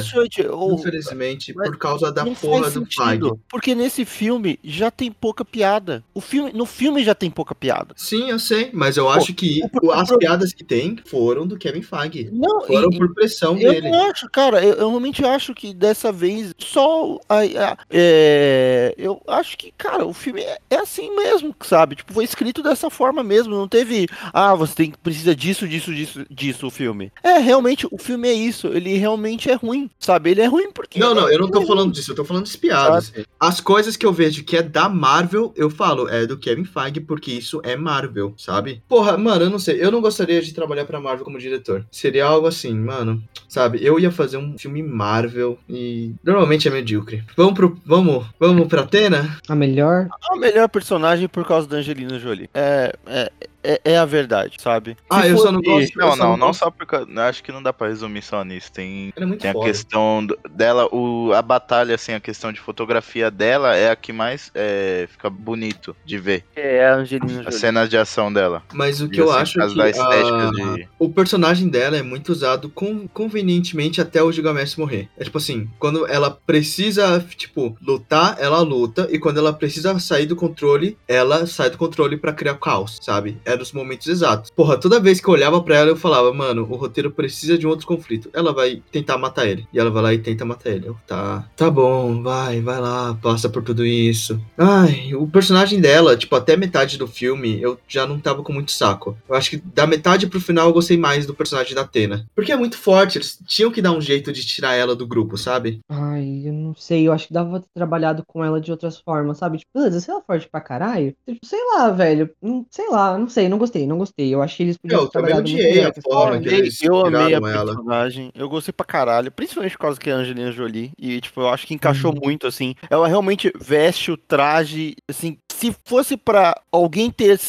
Infelizmente,
mas
por causa da porra do Feige.
Porque nesse filme já tem pouca piada. O filme, no filme já tem pouca piada.
Sim, eu sei, mas eu acho que
o-
as
o-
piadas que tem foram do Kevin Feige.
Não,
Foram
e-
por pressão
Eu
dele.
não acho, cara, eu, eu realmente acho que dessa vez só a, a- é, eu acho que, cara, o filme é, é assim mesmo, sabe? Tipo, foi escrito dessa forma mesmo, não teve, ah, você tem precisa disso, disso, disso, disso o filme. É, realmente o filme é isso, ele realmente é ruim, sabe? Ele é ruim porque
Não, não, eu não tô
é
falando disso, eu tô falando das piadas.
sabe?
As coisas que eu vejo que é da Marvel, eu falo, é do Kevin Feige, porque isso é Marvel, sabe? Porra, mano, eu não sei, eu não gostaria de trabalhar pra Marvel como diretor. Seria algo assim, mano, sabe? Eu ia fazer um filme Marvel e normalmente é medíocre. Vamos pro, vamos, vamos pra Atena?
A melhor.
a melhor personagem por causa da Angelina Jolie. É, é, é, é a verdade, sabe?
Ah,
Se
eu só não gosto-
Não, não,
não
só porque. Acho que não dá pra resumir só nisso. Tem,
Ela é
tem a
foda.
questão dela, o, a batalha, assim, a questão de fotografia dela é a que mais é, fica bonito de ver.
É a Angelina
As cenas de ação dela.
Mas o que
E,
eu
assim,
acho é que a-
de-
o personagem dela é muito usado con- convenientemente até o Gilgamesh morrer. É tipo assim, quando ela precisa, tipo, lutar, ela luta, e quando ela precisa sair do controle, ela sai do controle pra criar caos, sabe? Era os momentos exatos. Porra, toda vez que eu olhava pra ela, eu falava, mano, o roteiro precisa de um outro conflito. Ela vai tentar matar ele. E ela vai lá e tenta matar ele. Eu, tá, tá bom, vai, vai lá, passa por tudo isso. Ai, o personagem dela, tipo, até metade do filme, eu já não tava com muito saco. Eu acho que da metade pro final eu gostei mais do personagem da Atena. Porque é muito forte, eles tinham que dar um jeito de tirar ela do grupo, sabe?
Ai, eu não sei. Eu acho que dava ter trabalhado com ela de outras formas, sabe? Tipo, beleza, se ela é forte pra caralho. Tipo, sei lá, velho. Sei lá, não sei, não gostei, não gostei. Eu achei eles podiam
Eu também odiei a forma
personagem.
que eles
eu amei a
tiraram ela.
personagem, eu gostei pra caralho, principalmente por causa que é a Angelina Jolie, e tipo, eu acho que encaixou
Uhum.
muito, assim, ela realmente veste o traje, assim, se fosse pra alguém ter,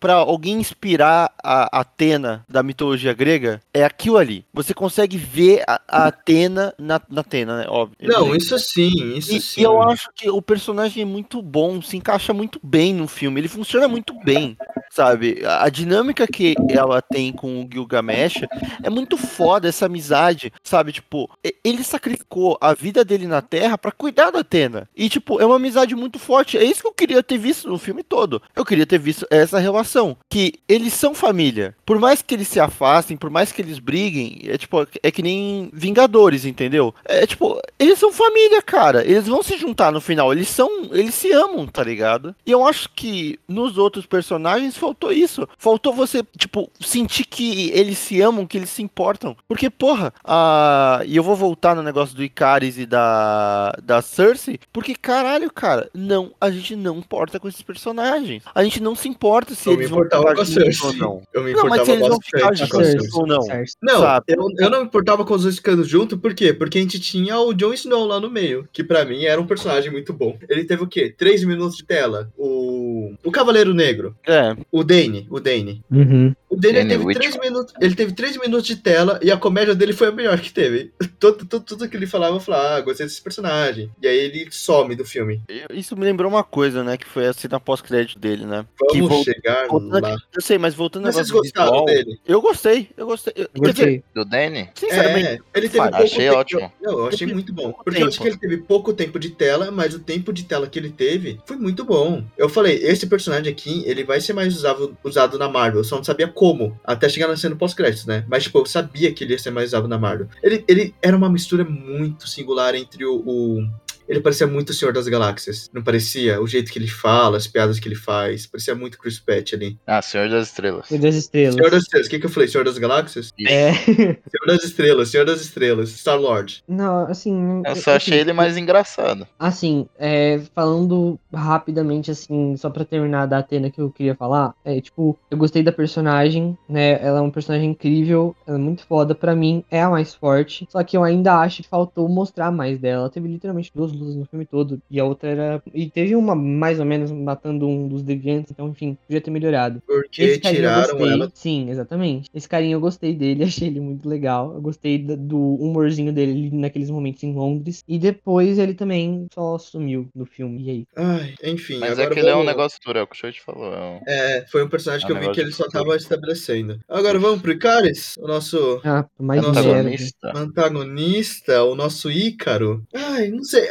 pra alguém inspirar a Atena da mitologia grega, é aquilo ali, você consegue ver a, a Atena na, na Atena, né, óbvio.
Não, isso sim, isso
E,
sim.
e eu acho que o personagem é muito bom, se encaixa muito bem no filme, ele funciona muito bem, sabe? A, a dinâmica que ela tem com o Gilgamesh é muito foda, essa amizade, sabe? Tipo, ele sacrificou a vida dele na Terra pra cuidar da Atena. E, tipo, é uma amizade muito forte. É isso que eu queria ter visto no filme todo. Eu queria ter visto essa relação. Que eles são família. Por mais que eles se afastem, por mais que eles briguem, é tipo, é que nem Vingadores, entendeu? É tipo, eles são família, cara. Eles vão se juntar no final. Eles são. Eles se amam, tá ligado? E eu acho que nos outros personagens faltou isso. Faltou você, tipo, sentir que eles se amam, que eles se importam. Porque, porra, a... e eu vou voltar no negócio do Icaris e da, da Cersei. Porque, caralho, cara, não, a gente não importa com esses personagens. A gente não se importa se
Eu me
eles vão
importava
ficar
com a
juntos ou não.
Eu me
Não, mas
importava
se eles vão ficar
com a
juntos ou não.
Cersei.
Não,
sabe?
eu, eu não me importava com os dois ficando junto, por quê? Porque a gente tinha o Jon Snow lá no meio, que pra mim era um personagem muito bom. Ele teve o quê? Três minutos de tela. O, o Cavaleiro Negro,
É,
o Dane, o Dane.
Uhum.
O Daniel teve três minutos. Ele teve três minutos de tela e a comédia dele foi a melhor que teve. Tudo, tudo, tudo que ele falava, eu falava, ah, gostei desse personagem. E aí ele some do filme.
Isso me lembrou uma coisa, né? Que foi a cena pós-crédito dele, né? que
Vamos
vol-
chegar
voltando
lá.
Eu sei, mas voltando ao
Mas vocês gostaram
visual,
dele?
Eu gostei, eu gostei. Eu, dizer,
Gostei.
Do Danny?
sinceramente,
É, ele teve
Fala.
pouco
Achei
tempo.
ótimo.
Não, eu achei muito bom. Porque eu acho
tempo.
que ele teve pouco tempo de tela, mas o tempo de tela que ele teve foi muito bom. Eu falei, esse personagem aqui, ele vai ser mais usado, usado na Marvel. Eu só não sabia como. Até chegar na cena pós-créditos, né? Mas, tipo, eu sabia que ele ia ser mais usado na Marvel. Ele, ele era uma mistura muito singular entre o. o- Ele parecia muito o Senhor das Galáxias. Não parecia? O jeito que ele fala, as piadas que ele faz. Parecia muito Chris Pratt ali.
Ah, Senhor das Estrelas.
Foi das estrelas.
Senhor das Estrelas. O que, que eu falei? Senhor das Galáxias?
É.
Senhor das Estrelas, Senhor das Estrelas. Star-Lord.
Não, assim.
Eu só achei ele mais engraçado.
Assim, é, falando rapidamente, assim, só pra terminar da Atena que eu queria falar, é tipo, eu gostei da personagem, né? Ela é um personagem incrível, ela é muito foda. Pra mim, é a mais forte. Só que eu ainda acho que faltou mostrar mais dela. Ela teve literalmente duas lutas no filme todo. E a outra era. E teve uma, mais ou menos, matando um dos deviantes. Então, enfim, podia ter melhorado.
Porque
Esse carinha eu
tiraram
gostei.
ela.
Sim, exatamente. Esse carinha eu gostei dele, achei ele muito legal. Eu gostei do humorzinho dele ali naqueles momentos em Londres. E depois ele também só sumiu no filme. E aí?
Ai, enfim,
Mas
agora
é que ele é um
vamos-
negócio duro, é o que o show te falou. É um...
É, foi um personagem
É
que
um
eu vi que ele só
futuro.
tava estabelecendo. Agora vamos pro Icaris, o nosso
Ah, mais zero.
Antagonista.
antagonista, o nosso Ícaro. Ai, não sei.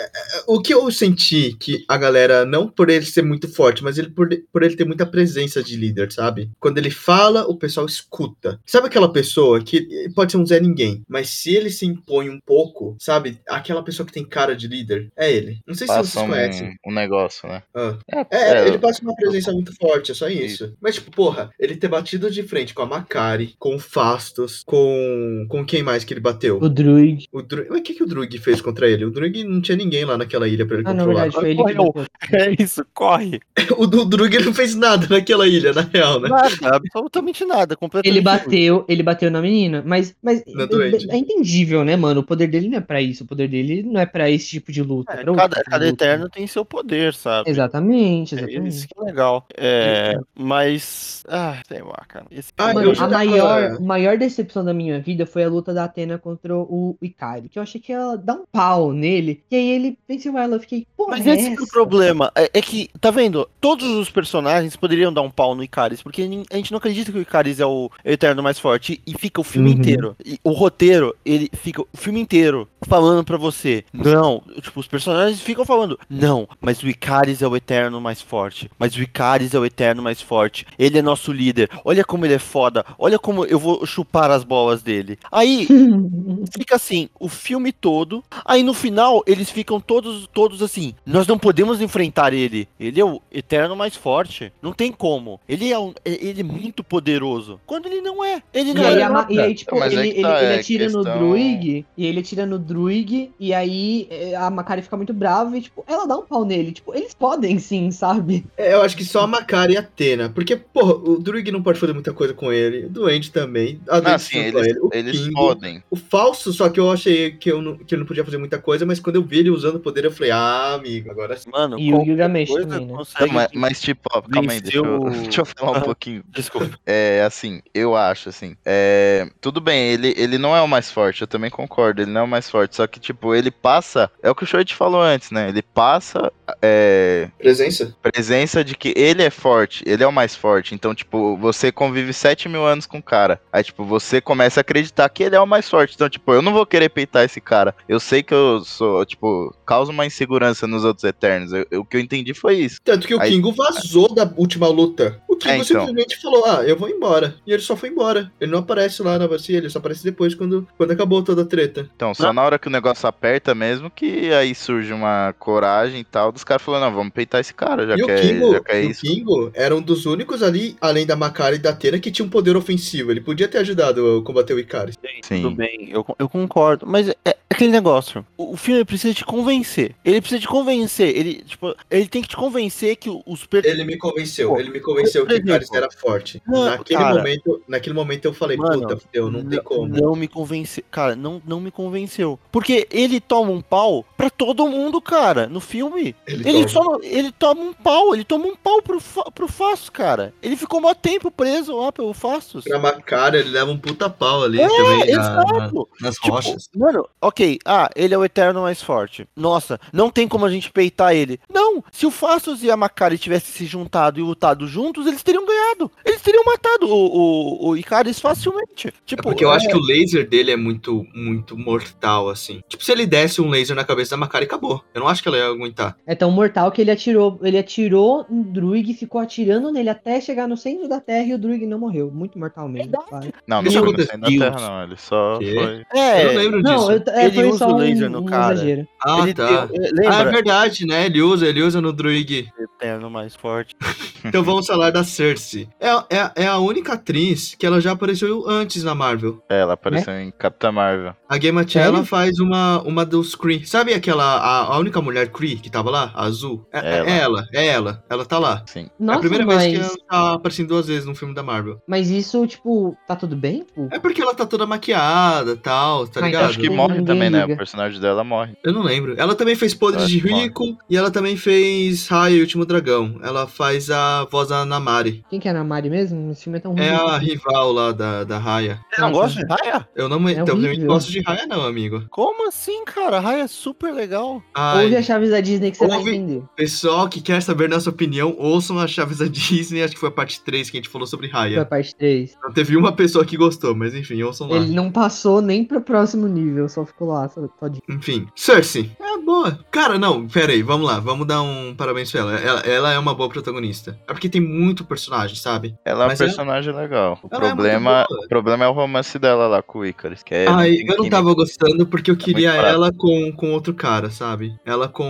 O que eu senti que a galera, não por ele ser muito forte, mas ele por, por ele ter muita presença de líder, sabe? Quando ele fala, o pessoal escuta. Sabe aquela pessoa que pode ser um Zé Ninguém, mas se ele se impõe um pouco, sabe? Aquela pessoa que tem cara de líder, é ele. Não sei se
Passa
vocês
um,
conhecem.
um negócio, né?
Ah.
É,
É,
é,
ele passa uma presença muito forte, é só isso. Mas, tipo, porra, ele ter batido de frente com a Macari, com o Fastos, com. Com quem mais que ele bateu?
O Druid.
O Dru... Mas o que, que o Drug fez contra ele? O Drug não tinha ninguém lá naquela ilha pra ele
Ah,
controlar.
verdade, foi ele
Correu. é isso, corre.
o do Drug não fez nada naquela ilha, na real, né?
Nada, absolutamente nada. Completamente
Ele bateu, ele bateu na menina, mas, mas
Na doente.
é entendível, né, mano? O poder dele não é pra isso, o poder dele não é pra esse tipo de luta.
É,
é
cada,
tipo de
cada
luta.
Eterno tem seu poder, sabe?
Exatamente,
É
exatamente.
isso que é legal. É, mas. Ah, sei lá, cara. Esse
Ah,
Mano, a maior, maior decepção da minha vida foi a luta da Atena contra o Ikari. Que eu achei que ia dar um pau nele. E aí ele venceu ela. Eu fiquei, pô,
Mas esse que é o problema. É, é que, tá vendo? Todos os personagens poderiam dar um pau no Icaris, porque a gente não acredita que o Icaris é o Eterno mais forte. E fica o filme
Uhum.
inteiro. E o roteiro, ele fica o filme inteiro falando pra você. Não, tipo, os personagens ficam falando. Não, mas o Icaris é o Eterno mais forte. Mas o Icaris é o Eterno mais forte. Ele é nosso líder. Olha como ele é foda. Olha como eu vou chupar as bolas dele. Aí, fica assim, o filme todo. Aí no final, eles ficam todos, todos assim. Nós não podemos enfrentar ele. Ele é o eterno mais forte. Não tem como. Ele é, um, é- ele é muito poderoso. Quando ele não é. Ele
E
não
aí,
é.
a ma-
nada.
e aí, tipo,
Mas
ele,
aí que
ele,
tá,
ele
é
atira no
questão-
Druig, e ele atira no Druig, e aí é, a Makari fica muito brava e, tipo, ela dá um pau nele. Tipo, eles podem sim, sabe?
É, eu acho que só a Macari e a Atena. Porque, porra, o Drug não pode fazer muita coisa com ele. O Doente também. A
Ah,
Doente
sim, eles,
ele. O
eles
Kingo.
podem.
O falso, só que eu achei que, eu não, que ele não podia fazer muita coisa, mas quando eu vi ele usando o poder, eu falei, ah, amigo, agora sim.
Mano,
E o Gilgamesh também, né?
consegue-
mas, mas, tipo, ó, calma aí, deixa eu, deixa eu falar um
Ah.
pouquinho.
Desculpa.
É, assim, eu acho, assim, é, tudo bem, ele, ele não é o mais forte, eu também concordo, ele não é o mais forte, só que, tipo, ele passa, é o que o Shoei te falou antes, né, ele passa é,
Presença?
presença de que ele é forte, ele é o mais forte, então, tipo, você convive 7 mil anos com o cara, aí, tipo, você começa a acreditar que ele é o mais forte, então, tipo, eu não vou querer peitar esse cara, eu sei que eu sou, tipo, causa uma insegurança nos outros Eternos, eu- eu- o que eu entendi foi isso.
Tanto que o
Aí-
Kingo vazou da última luta. O Kingo
É, então.
simplesmente falou, ah, eu vou embora. E ele só foi embora. Ele não aparece lá na bacia, ele só aparece depois, quando, quando acabou toda a treta.
Então, só na hora que o negócio aperta mesmo, que aí surge uma coragem e tal, dos caras falando, não, vamos peitar esse cara, já
e
que,
o
é,
Kingo,
já que é
o
isso.
Kingo era um dos únicos ali, além da Macari e da Atena, que tinha um poder ofensivo. Ele podia ter ajudado a combater o Icaris.
Sim.
Tudo bem, eu, eu concordo. Mas é, é aquele negócio. O, o filme precisa te convencer. Ele precisa te convencer. Ele, tipo, ele tem que te convencer que os per...
Ele me convenceu,
Pô,
ele me convenceu que o
exemplo,
era forte.
não,
naquele,
cara.
momento, naquele momento eu falei,
Mano,
puta, fudeu, não tem
Não-
como.
Não me convenceu. Cara, não, não me convenceu. Porque ele toma um pau pra todo mundo, cara, no filme. Ele, só não- ele toma um pau, ele toma um pau pro, pro Fastos, cara. Ele ficou mó tempo preso lá pelo Fastos.
Pra Macara, ele leva um puta pau ali
É,
também. na- na-
exato.
nas
Tipo,
rochas.
Mano, ok, ah, ele é o Eterno mais forte. Nossa, não tem como a gente peitar ele. Não, se o Fastos e a Macari tivessem se juntado e lutado juntos, eles teriam ganhado. Eles teriam matado o, o, o Icaris facilmente.
É
Tipo,
porque eu
é-
acho que o laser dele é muito, muito mortal, assim. Tipo, se ele desse um laser na cabeça da Macari, acabou. Eu não acho que ela ia aguentar.
É tão mortal que ele atirou, ele atirou no Druig, ficou atirando nele até chegar no centro da Terra e o Druig não morreu. Muito mortalmente.
Verdade.
claro.
Não, não chegou no centro da Terra, não. Ele só
Quê?
foi.
É,
eu não lembro
Não,
disso.
eu, é,
Ele
foi
usa
só
o laser
um,
no
um
cara.
exagero.
Ah,
ele
tá.
tem- é,
Ah, é verdade, né? Ele usa, ele usa no Druig.
Eterno mais forte.
Então vamos falar da Cersei. É, é, é a única atriz que ela já apareceu antes na Marvel.
É, ela apareceu em Capitã Marvel.
A Gemma Chan, ela faz uma, uma dos Kree. Sabe aquela, a, a única mulher Kree que tava lá? A azul? É, é
Ela.
ela, é ela. Ela tá lá.
Sim.
é a
Nossa,
primeira
mas,
vez que ela tá aparecendo duas vezes num filme da Marvel.
mas isso, tipo, tá tudo bem? Tipo,
É porque ela tá toda maquiada e tal, tá
então
ligado?
Acho que morre também, né?
liga.
O personagem dela morre.
Eu não lembro. Ela também fez Podres de Rico e ela também fez Raya e o Último Dragão. Ela faz a voz da Namari.
quem que é a Mari mesmo? Esse filme é tão ruim.
É a rival lá da, da Raya.
Você não gosta de Raya?
Eu não,
É
então, eu não gosto de Raya não, amigo.
Como assim, cara? Raya é super legal.
Ai,
Ouve as chaves da Disney que você vai
Ouve-
entender.
Pessoal que quer saber nossa opinião, ouçam as chaves da Disney. Acho que foi a parte 3 que a gente falou sobre
Foi a
Raya.
parte 3.
Não teve uma pessoa que gostou, mas enfim, ouçam lá.
Ele não passou nem pro próximo nível, só ficou lá, só todinho.
Enfim, Cersei. É boa. Cara, não, pera aí, vamos lá. Vamos dar um parabéns pra ela. Ela, ela é uma boa protagonista. É porque tem muito personagem, sabe?
Ela é um
Mas ela-
personagem legal. O
é
problema,
boa.
o problema é o romance dela lá com o Icarus. Que é,
Ai,
tem
eu não
química.
tava gostando porque eu queria
muito fraco.
ela com, com outro cara, sabe? Ela com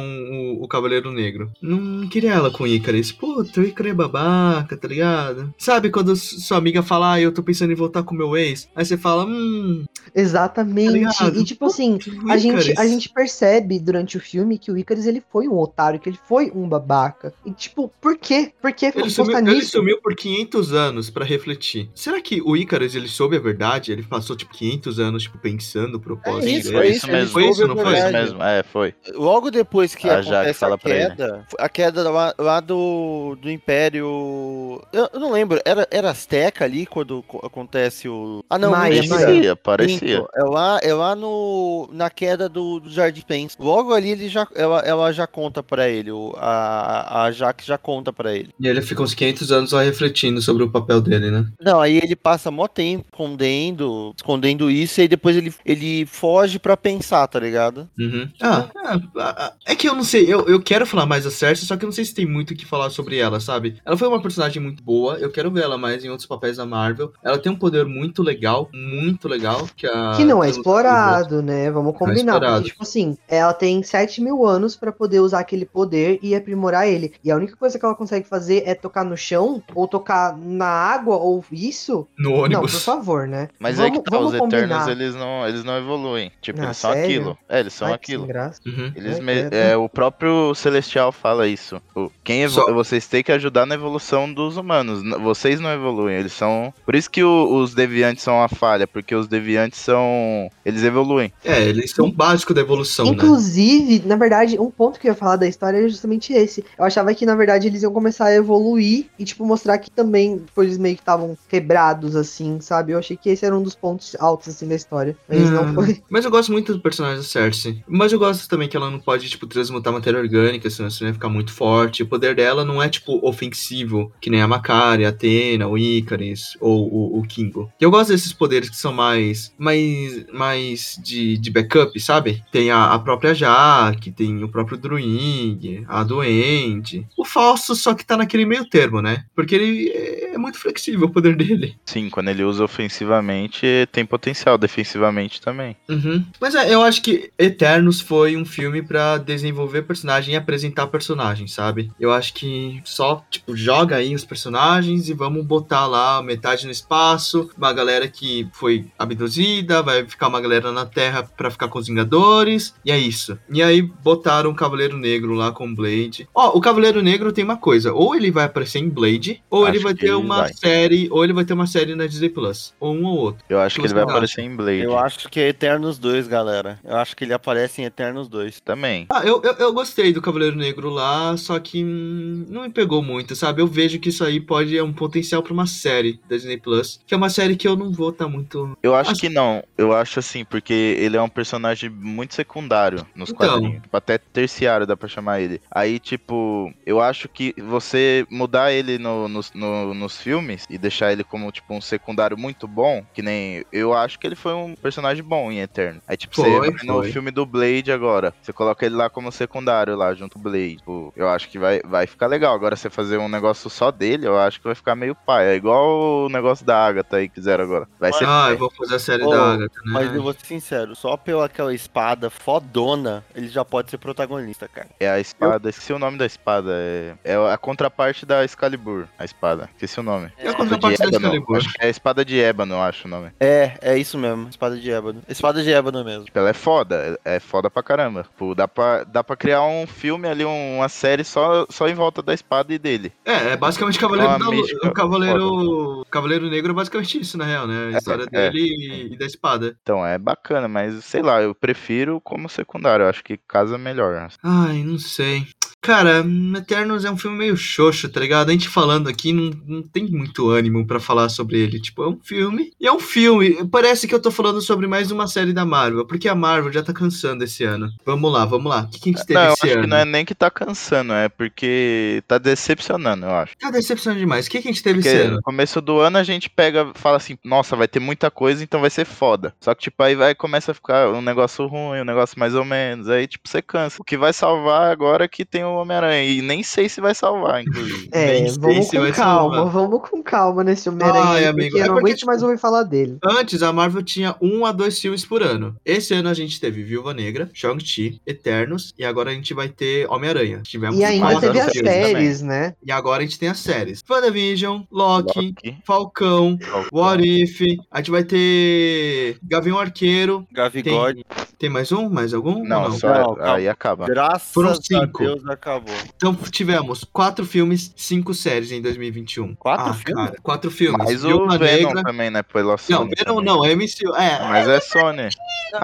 o, o Cavaleiro Negro. Não queria ela com o Icarus. Puta, o Icarus é babaca, tá ligado? Sabe quando sua amiga fala, ah, eu tô pensando em voltar com meu ex? Aí você fala, hum.
Exatamente.
Tá
e tipo assim, a gente, a gente percebe durante o filme que o Icarus ele foi um otário, que ele foi um babaca. E tipo, por quê? Por que
Ele sumiu, ele sumiu por 500 anos pra refletir. Será que o Icarus, ele soube a verdade? Ele passou, tipo, 500 anos, tipo, pensando o propósito
É isso,
dele?
foi
é
isso
isso, ele
mesmo.
Foi isso, não
a
foi?
Foi isso mesmo. É, foi.
Logo depois que
A Jaque
acontece
fala
a queda, a queda lá, lá do, do Império. Eu, eu não lembro, era, era Azteca ali quando co- acontece o. Ah, não,
Maia.
Parecia, parecia.
Minto, É lá, é lá no, na queda do, do Jardim Pence. Logo ali ele já, ela, ela já conta pra ele, a, a Jaque já conta pra ele.
E ele fica uns 500 anos lá refletindo sobre o papel dele, né?
Não, aí ele passa mó tempo escondendo, escondendo isso, e aí depois ele, ele foge pra pensar, tá ligado?
Uhum. Ah, ah, é que eu não sei, eu, eu quero falar mais da Cersei, só que eu não sei se tem muito o que falar sobre ela, sabe? Ela foi uma personagem muito boa, eu quero ver ela mais em outros papéis da Marvel. Ela tem um poder muito legal, muito legal, que a...
Que não é
eu-
explorado, né? Vamos combinar.
explorado.
Porque, tipo assim, ela tem 7 mil anos pra poder usar aquele poder e aprimorar ele. E a única coisa que ela consegue fazer é tocar no chão, ou tocar na água, ou isso.
No
Não, por
ônibus.
favor, né?
Mas
vamos,
é que tá, os. Eternos, eles não, eles não evoluem. Tipo,
Ah,
eles são
sério?
aquilo. É, eles são
Ai,
aquilo.
Uhum.
Eles
Ai,
me-
credo.
é, o próprio Celestial fala isso. Quem evo-
Só-
Vocês têm que ajudar na evolução dos humanos. Vocês não evoluem. Eles são. Por isso que o- os deviantes são a falha. Porque os deviantes são. Eles evoluem.
É, eles são o básico da evolução, né?
Inclusive, na verdade, um ponto que eu ia falar da história é justamente esse. Eu achava que, na verdade, eles iam começar a evoluir e, tipo, mostrar que também tipo, eles meio que estavam quebrados, assim, sabe? Eu achei que esse era um dos pontos altos, assim, da história. Mas não
Hum,
foi.
Mas eu gosto muito do personagem da Cersei. Mas eu gosto também que ela não pode, tipo, transmutar matéria orgânica, senão isso ia ficar muito forte. O poder dela não é, tipo, ofensivo, que nem a Makari, a Athena, o Icarus ou o, o Kingo. E eu gosto desses poderes que são mais mais, mais de, de backup, sabe? Tem a, a própria Jaque, tem o próprio Druig, a Duende. O Falso só que tá naquele meio termo, né? Porque ele é muito flexível o poder dele.
Sim, quando ele usa ofensivamente, tem potencial. Defensivamente também.
Uhum. Mas é, eu acho que Eternos foi um filme pra desenvolver personagem e apresentar personagem, sabe? Eu acho que só, tipo, joga aí os personagens e vamos botar lá metade no espaço, uma galera que foi abduzida, vai ficar uma galera na Terra pra ficar com os Vingadores, e é isso. E aí botaram o Cavaleiro Negro lá com Blade. Ó, o Cavaleiro Negro tem uma coisa, ou ele vai aparecer em Blade, ou
Acho
ele vai ter um uma
vai.
série, ou ele vai ter uma série na Disney Plus. Ou um ou outro.
Eu acho
que
que ele vai aparecer em Blade.
Eu acho que é Eternos 2, galera. Eu acho que ele aparece em Eternos 2.
Também.
Ah, eu, eu, eu gostei do Cavaleiro Negro lá, só que hum, não me pegou muito, sabe? Eu vejo que isso aí pode é um potencial pra uma série da Disney Plus, que é uma série que eu não vou estar muito.
Eu acho
Acho-
que não. Eu acho assim, porque ele é um personagem muito secundário nos
Então.
quadrinhos. Tipo, até terciário dá pra chamar ele. Aí, tipo, eu acho que você mudar ele no, nos- no- nos filmes e deixar ele como, tipo, um secundário muito bom, que nem. Eu acho que ele foi um personagem bom em Eterno. Aí, tipo,
Foi,
você vai no filme do Blade agora. Você coloca ele lá como secundário lá, junto com o Blade. Tipo, eu acho que vai, vai ficar legal. Agora, você fazer um negócio só dele, eu acho que vai ficar meio pai. É igual o negócio da Agatha aí que fizeram agora. Vai ser.
Ah, eu vou fazer a série Da Agatha, né?
Mas eu vou ser sincero, só pela aquela espada fodona, ele já pode ser protagonista, cara.
É a espada, esqueci o nome da espada. É, é a contraparte da Excalibur, a espada. Esqueci o nome.
É a
De
contraparte da
ébano.
Excalibur.
Acho que é a espada de ébano, eu acho o nome.
É, é isso mesmo, espada de ébano. Espada de ébano mesmo.
Tipo, ela é foda, é é foda pra caramba. Tipo, dá pra, dá pra criar um filme ali, um- uma série só, só em volta da espada e dele.
É, é basicamente Cavaleiro
Uma
da
mística
o Cavaleiro. Cavaleiro Negro é basicamente isso, na real, né? A
É,
história
é.
dele e da espada.
Então, é bacana, mas sei lá, eu prefiro como secundário. Eu acho que casa melhor.
Ai, não sei. Cara, Eternos é um filme meio xoxo, tá ligado? A gente falando aqui não, não tem muito ânimo pra falar sobre ele. Tipo, é um filme. E é um filme. Parece que eu tô falando sobre mais uma série da Marvel, porque a Marvel já tá cansando esse ano. Vamos lá, vamos lá. O que, que a gente teve
Não, eu
esse
acho
ano?
que não é nem que tá cansando, é porque tá decepcionando, eu acho.
Tá decepcionando demais. O que, que a gente teve
Porque
esse ano?
no começo do ano a gente pega, fala assim, nossa, vai ter muita coisa, então vai ser foda. Só que, tipo, aí vai começa a ficar um negócio ruim, um negócio mais ou menos. Aí, tipo, você cansa. O que vai salvar agora é que tem o Homem-Aranha. E nem sei se vai salvar, inclusive.
É,
Nem sei
vamos
se vai
com calma,
salvar.
vamos com calma nesse Homem-Aranha,
Ai,
aí,
amigo,
porque
é
eu não
porque,
aguento mais ouvir falar dele.
Antes, a Marvel tinha um a dois filmes por ano. Esse ano a gente teve Viúva Negra, Shang-Chi, Eternos, e agora a gente vai ter Homem-Aranha. Tivemos
E ainda teve as
filmes também.
séries, né?
E agora a gente tem as séries. WandaVision, Loki,
Loki,
Falcão,
Falcão.
What If. A gente vai ter Gavião Arqueiro.
Gavigode,
Tem mais um? Mais algum?
Não,
não?
só
Não, calma.
aí acaba.
graças
Foram
a
cinco.
Deus acabou.
Então tivemos quatro filmes, cinco séries em 2021.
Quatro
ah,
filmes?
Cara, quatro filmes.
Mas o
Viúva
Venom
Negra.
também, né? Pela
Não,
Sony
Venom
também.
não, é MCU. É,
Mas é Sony.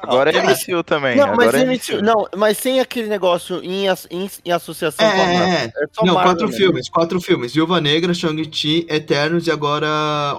Agora é MCU também.
Não, mas,
agora é
MCU, não, mas sem aquele negócio em, em, em associação
É,
com a Marvel.
é, é. Não,
Marvel
quatro
mesmo.
filmes, quatro filmes. Viúva Negra, Shang-Chi, Eternos e agora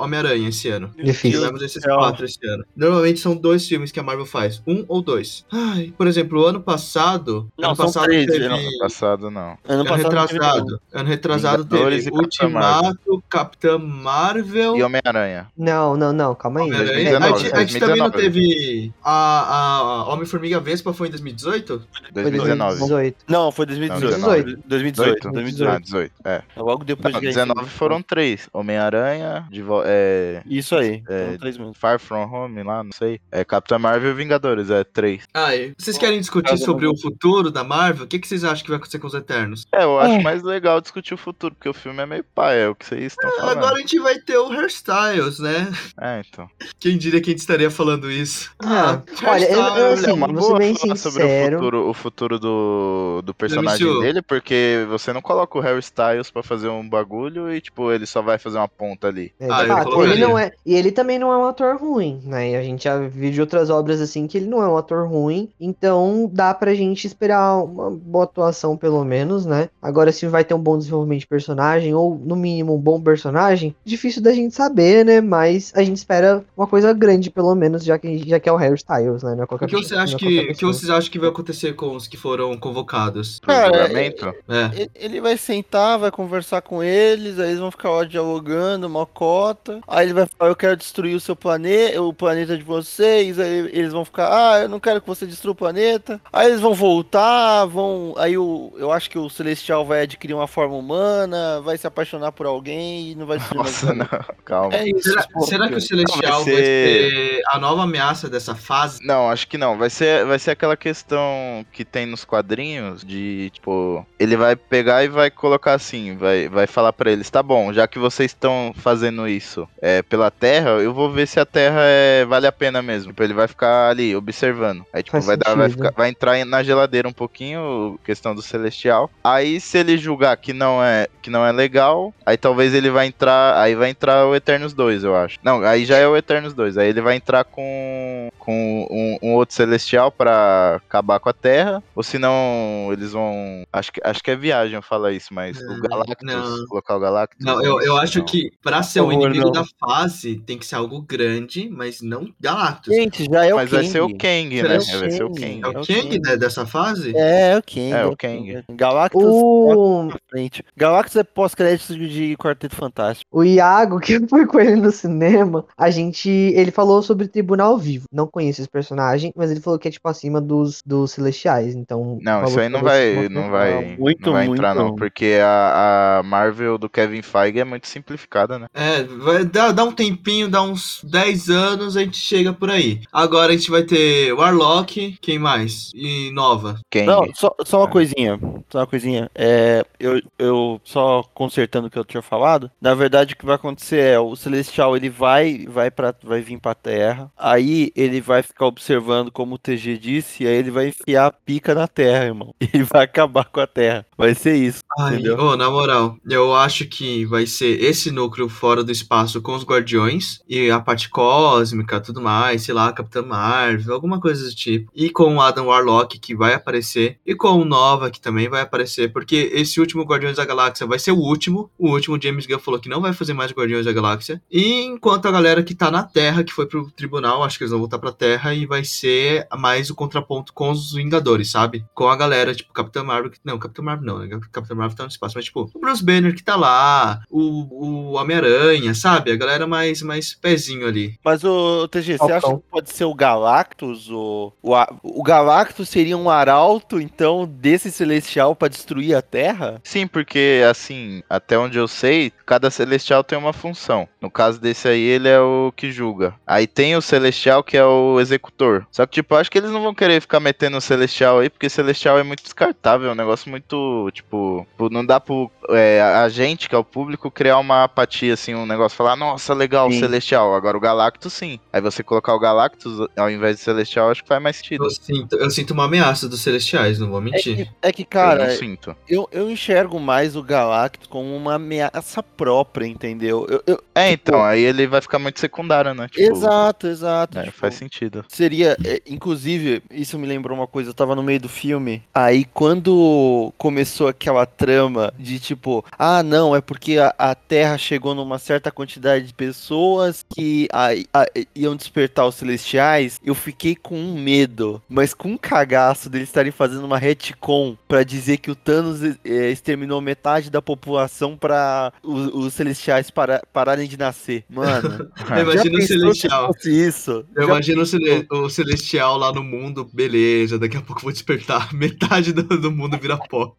Homem-Aranha esse ano.
Difícil.
Tivemos esses
céu.
quatro esse ano. Normalmente são dois filmes que a Marvel faz. Um ou dois. Ai, por exemplo, o ano passado.
Não,
ano
são
passado
três,
teve.
não.
Ano passado, não.
Ano
Ano
passado
retrasado. Ano retrasado teve
e
Ultimato, Capitã Marvel.
E Homem-Aranha.
Não, não, não, calma aí. É,
A
2019,
gente- a gente também não
2019.
teve. A, a, Homem-Formiga Vespa foi em 2018?
Foi
2019.
2018.
Não, foi 2018.
Não,
2018.
2018. 2018.
Ah, 18. É.
Logo depois
Não,
de
19 foram três. Homem-Aranha, de vo- é,
Isso aí.
É. Far From Home lá, não sei. É Capitã Marvel e Vingadores, é três.
Ai, vocês querem discutir
um-
sobre o futuro da Marvel? O que, que vocês acham que vai acontecer com os Eternos?
É, eu acho mais legal discutir o futuro, porque o filme é meio pai, é o que vocês estão falando.
Agora a gente vai ter o Hairstyles, né?
É, então.
Quem diria que a gente estaria falando isso?
Ah, olha, eu- eu, assim,
é uma
vou
boa
bem
falar sobre o
sincero.
futuro, o futuro do, do personagem dele, porque você não coloca o Harry Styles pra fazer um bagulho e, tipo, ele só vai fazer uma ponta ali.
É,
Ah,
fato, ele não é, e ele também não é um ator ruim, né? E a gente já viu de outras obras assim que ele não é um ator ruim, então dá pra gente esperar uma boa atuação pelo menos, né? Agora se vai ter um bom desenvolvimento de personagem ou no mínimo um bom personagem, difícil da gente saber, né? Mas a gente espera uma coisa grande pelo menos, já que já que é o Harry Styles, né? Não é
O que você
é
acha que, o que vocês acham que vai acontecer com os que foram convocados?
Cara,
julgamento.
É.
Ele- vai sentar, vai conversar com eles, aí eles vão ficar lá dialogando, mocota. Aí ele vai falar, eu quero destruir o seu planeta, o planeta de vocês. Aí eles vão ficar, ah, eu não quero que você destrua o planeta. Aí eles vão voltar, vão. Aí o, eu acho que o Celestial vai adquirir uma forma humana, vai se apaixonar por alguém e não vai o
Nossa, não, calma.
É isso.
Será,
pô.
será que o Celestial vai
vai
ser...
ser-
a nova ameaça dessa fase?
Não, acho que não. Vai ser, vai ser aquela questão que tem nos quadrinhos de, tipo, ele vai pegar e vai colocar assim, vai, vai falar pra eles, tá bom, já que vocês estão fazendo isso é, pela Terra, eu vou ver se a Terra é, vale a pena mesmo. Tipo, ele vai ficar ali observando. Aí, tipo,
Faz
vai, dar, vai,
sentido.
ficar- vai entrar na geladeira um pouquinho, questão do Celestial, celestial. Aí se ele julgar que não é que não é legal, aí talvez ele vai entrar, aí vai entrar o Eternos 2, eu acho. Não, aí já é o Eternos 2. Aí ele vai entrar com com um, um outro celestial pra acabar com a Terra, ou senão eles vão, acho que acho que é viagem falar isso, mas o
Não,
Galactus,
não.
colocar o Galactus.
Não, eu, eu acho
não.
que pra ser o
favor,
inimigo
não.
da fase, tem que ser algo grande, mas não Galactus.
Gente, já é o
Mas
Kang.
vai ser o Kang,
Será
né?
que
Vai ser o
Kang?
Kang.
É o
É o
Kang,
Kang.
né, dessa fase?
É, é o Kang.
É, o Kang.
Galactus
O,
frente. Galactus é pós-crédito de Quarteto Fantástico.
o Iago, que eu fui com ele no cinema, a gente. Ele falou sobre Tribunal Vivo. Não conheço esse personagem, mas ele falou que é tipo acima dos, dos Celestiais. Então.
Não, isso aí não vai, não vai,
muito,
não vai entrar
muito.
não, porque a, a Marvel do Kevin Feige é muito simplificada, né?
É, vai dar, dar um tempinho, dá uns 10 anos, a gente chega por aí. Agora a gente vai ter Warlock, quem mais? E Nova.
Kang.
Não, só, só uma
É.
coisinha. Só uma coisinha. É, eu, eu só consertando o que eu tinha falado. Na verdade, o que vai acontecer é o Celestial ele vai vai para vai vir pra Terra. Aí ele vai ficar observando como o TG disse, e aí ele vai enfiar a pica na Terra, irmão. E vai acabar com a Terra. Vai ser isso.
Ai, ô, na moral, eu acho que vai ser esse núcleo fora do espaço com os Guardiões e a parte cósmica, tudo mais, sei lá, Capitã Marvel, alguma coisa do tipo. E com o Adam Warlock, que vai aparecer, e com o Nova, que também vai aparecer, porque esse último Guardiões da Galáxia vai ser o último. O último, James Gunn falou que não vai fazer mais Guardiões da Galáxia. E enquanto a galera que tá na Terra, que foi pro tribunal, acho que eles vão voltar pra Terra e vai ser mais o contraponto com os Vingadores, sabe? Com a galera, tipo, Capitã Marvel. Não, Capitã Marvel não, né? Capitã Marvel tá no espaço, mas tipo, o Bruce Banner que tá lá, o, o Homem-Aranha, sabe? A galera mais, mais pezinho ali.
Mas o TG, você acha que pode ser o Galactus? O, o, o Galactus seria um arauto, então, desse Celestial pra destruir a Terra?
Sim, porque assim, até onde eu sei, cada celestial tem uma função. No caso desse aí, ele é o que julga. Aí tem o celestial que é o executor. Só que tipo, eu acho que eles não vão querer ficar metendo o celestial aí, porque celestial é muito descartável, é um negócio muito, tipo, tipo, não dá pro é, a gente, que é o público, criar uma apatia assim, um negócio falar, nossa, legal,
Sim.
celestial. Agora o Galactus sim. Aí você colocar o Galactus ao invés de celestial, acho que faz mais sentido.
Eu sinto, eu sinto uma ameaça dos Celestiais, não vou
É
mentir.
que, é que,
eu
cara,
não sinto.
eu, eu enxergo mais o Galactus como uma ameaça própria, entendeu? Eu- eu-
É,
tipo,
então, aí ele vai ficar muito secundário, né? Tipo,
Exato, exato.
é,
tipo,
faz sentido.
Seria, é, inclusive, isso me lembrou uma coisa, eu tava no meio do filme, aí quando começou aquela trama de tipo, ah não, é porque a, a Terra chegou numa certa quantidade de pessoas que aí, a- iam despertar os celestiais, eu fiquei com um medo, mas com um cagaço deles estarem fazendo uma retcon pra dizer que o Thanos é, exterminou metade da população pra os, os celestiais para, pararem de nascer. Mano,
Eu imagino o
pensou
Celestial.
isso?
Eu
Já
imagino cele- o Celestial lá no mundo, beleza, daqui a pouco vou despertar, metade do, do mundo vira pó.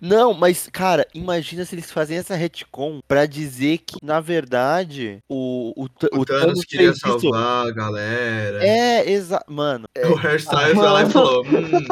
Não, mas, cara, imagina se eles fazem essa retcon pra dizer que, na verdade, o, o,
O,
o
Thanos
Thanos
queria
fez isso.
salvar a galera.
É, exato. Mano, é-
O Hairstyles foi lá e falou: hum,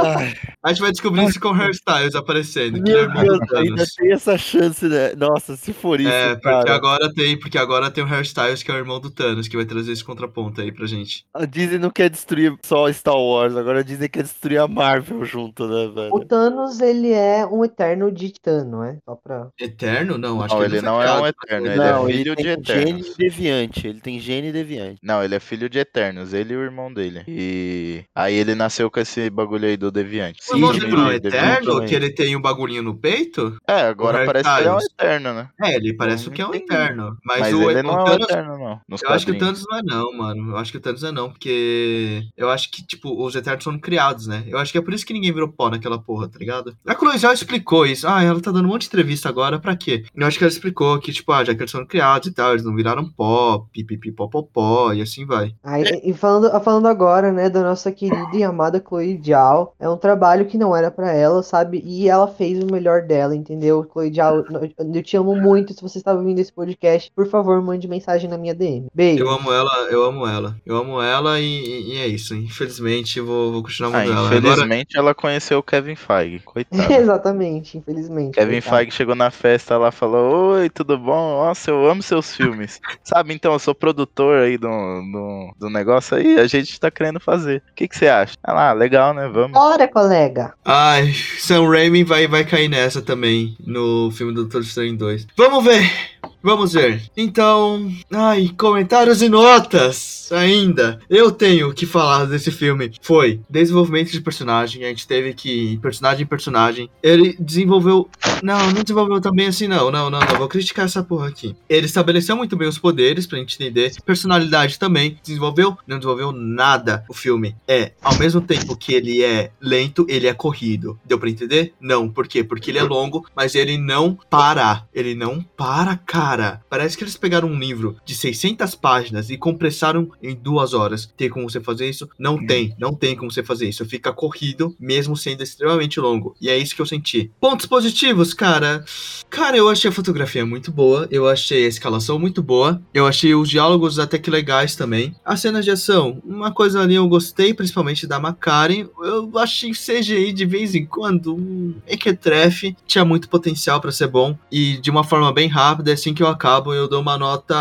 a gente vai descobrir isso com o Hairstyles aparecendo. É
meu
irmão do
Deus, ainda tem essa chance, né? Nossa, se for isso,
É, porque
cara.
agora tem, porque agora tem o Hairstyles, que é o irmão do Thanos, que vai trazer esse contraponto aí pra gente.
A Disney não quer destruir só Star Wars, agora a Disney quer destruir a Marvel junto, né,
O
velho?
Thanos, ele é um eterno de Titã, não é? Só pra.
Eterno? Não, acho
Não,
que
ele
foi
não é um eterno, ele é
não, ele
filho de
tem
Eternos.
gene deviante, ele tem gene deviante.
Não, ele é filho de Eternos, ele e o irmão dele. E aí ele nasceu com esse bagulho aí do Deviante.
O irmão
Sim,
dele não é eterno? Que ele tem um bagulhinho no peito?
É, agora
O
parece que ele é um. Eterno, né?
É, ele parece
Não
que é um eterno. Mas,
Mas,
o,
ele
o
não é um
Thanos.
Eterno, não. Nos
Eu acho que o
quadrinhos.
Thanos não é não, mano. Eu acho que o Thanos é não, porque eu acho que, tipo, os Eternos foram criados, né? Eu acho que é por isso que ninguém virou pó naquela porra, tá ligado? Chloe já explicou isso. Ah, ela tá dando um monte de entrevista agora, pra quê? Eu acho que ela explicou que, tipo, ah, já que eles foram criados e tal, eles não viraram pó, pipipi, pó, pó, pó, e assim vai.
Aí, e falando, falando agora, né, da nossa querida e amada Chloe Zhao, é um trabalho que não era pra ela, sabe? E ela fez o melhor dela, entendeu? Chloe Zhao, eu- te amo muito. Se você está ouvindo esse podcast, por favor, mande mensagem na minha DM. Beijo.
Eu amo ela, eu amo ela. Eu amo ela e, e é isso. Infelizmente, vou, vou continuar
Ah,
amando ela. Agora,
infelizmente ela conheceu o Kevin Feige, coitado.
Exatamente. infelizmente.
Kevin. Feige chegou na festa lá e falou: Oi, tudo bom? Nossa, eu amo seus filmes. Sabe, então, eu sou produtor aí do, do, do negócio aí, a gente tá querendo fazer. O que, que você acha? Ah lá, legal, né? Vamos.
Bora, colega.
Ai, Sam Raimi vai, vai cair nessa também no filme do Doutor Estranho 2. Vamos ver! Vamos ver. Então, ai, comentários e notas ainda. Eu tenho que falar desse filme. Foi desenvolvimento de personagem. A gente teve que personagem em personagem. Ele desenvolveu. Não, não desenvolveu também assim, não. Não, não, não. Vou criticar essa porra aqui. Ele estabeleceu muito bem os poderes pra gente entender. Personalidade também. Desenvolveu? Não desenvolveu nada. O filme é, ao mesmo tempo que ele é lento, ele é corrido. Deu pra entender? Não. Por quê? Porque ele é longo, mas ele não para. Ele não para, cara. Parece que eles pegaram um livro de 600 páginas e compressaram em duas horas. Tem como você fazer isso? Não tem. Não tem como você fazer isso. Fica corrido, mesmo sendo extremamente longo. E é isso que eu senti. Pontos positivos, cara. Cara, eu achei a fotografia muito boa. Eu achei a escalação muito boa. Eu achei os diálogos até que legais também. As cenas de ação, uma coisa ali eu gostei, principalmente da Macari. Eu achei CGI de vez em quando um mequetrefe. Tinha muito potencial pra ser bom. E de uma forma bem rápida, assim que eu acabo, eu dou uma nota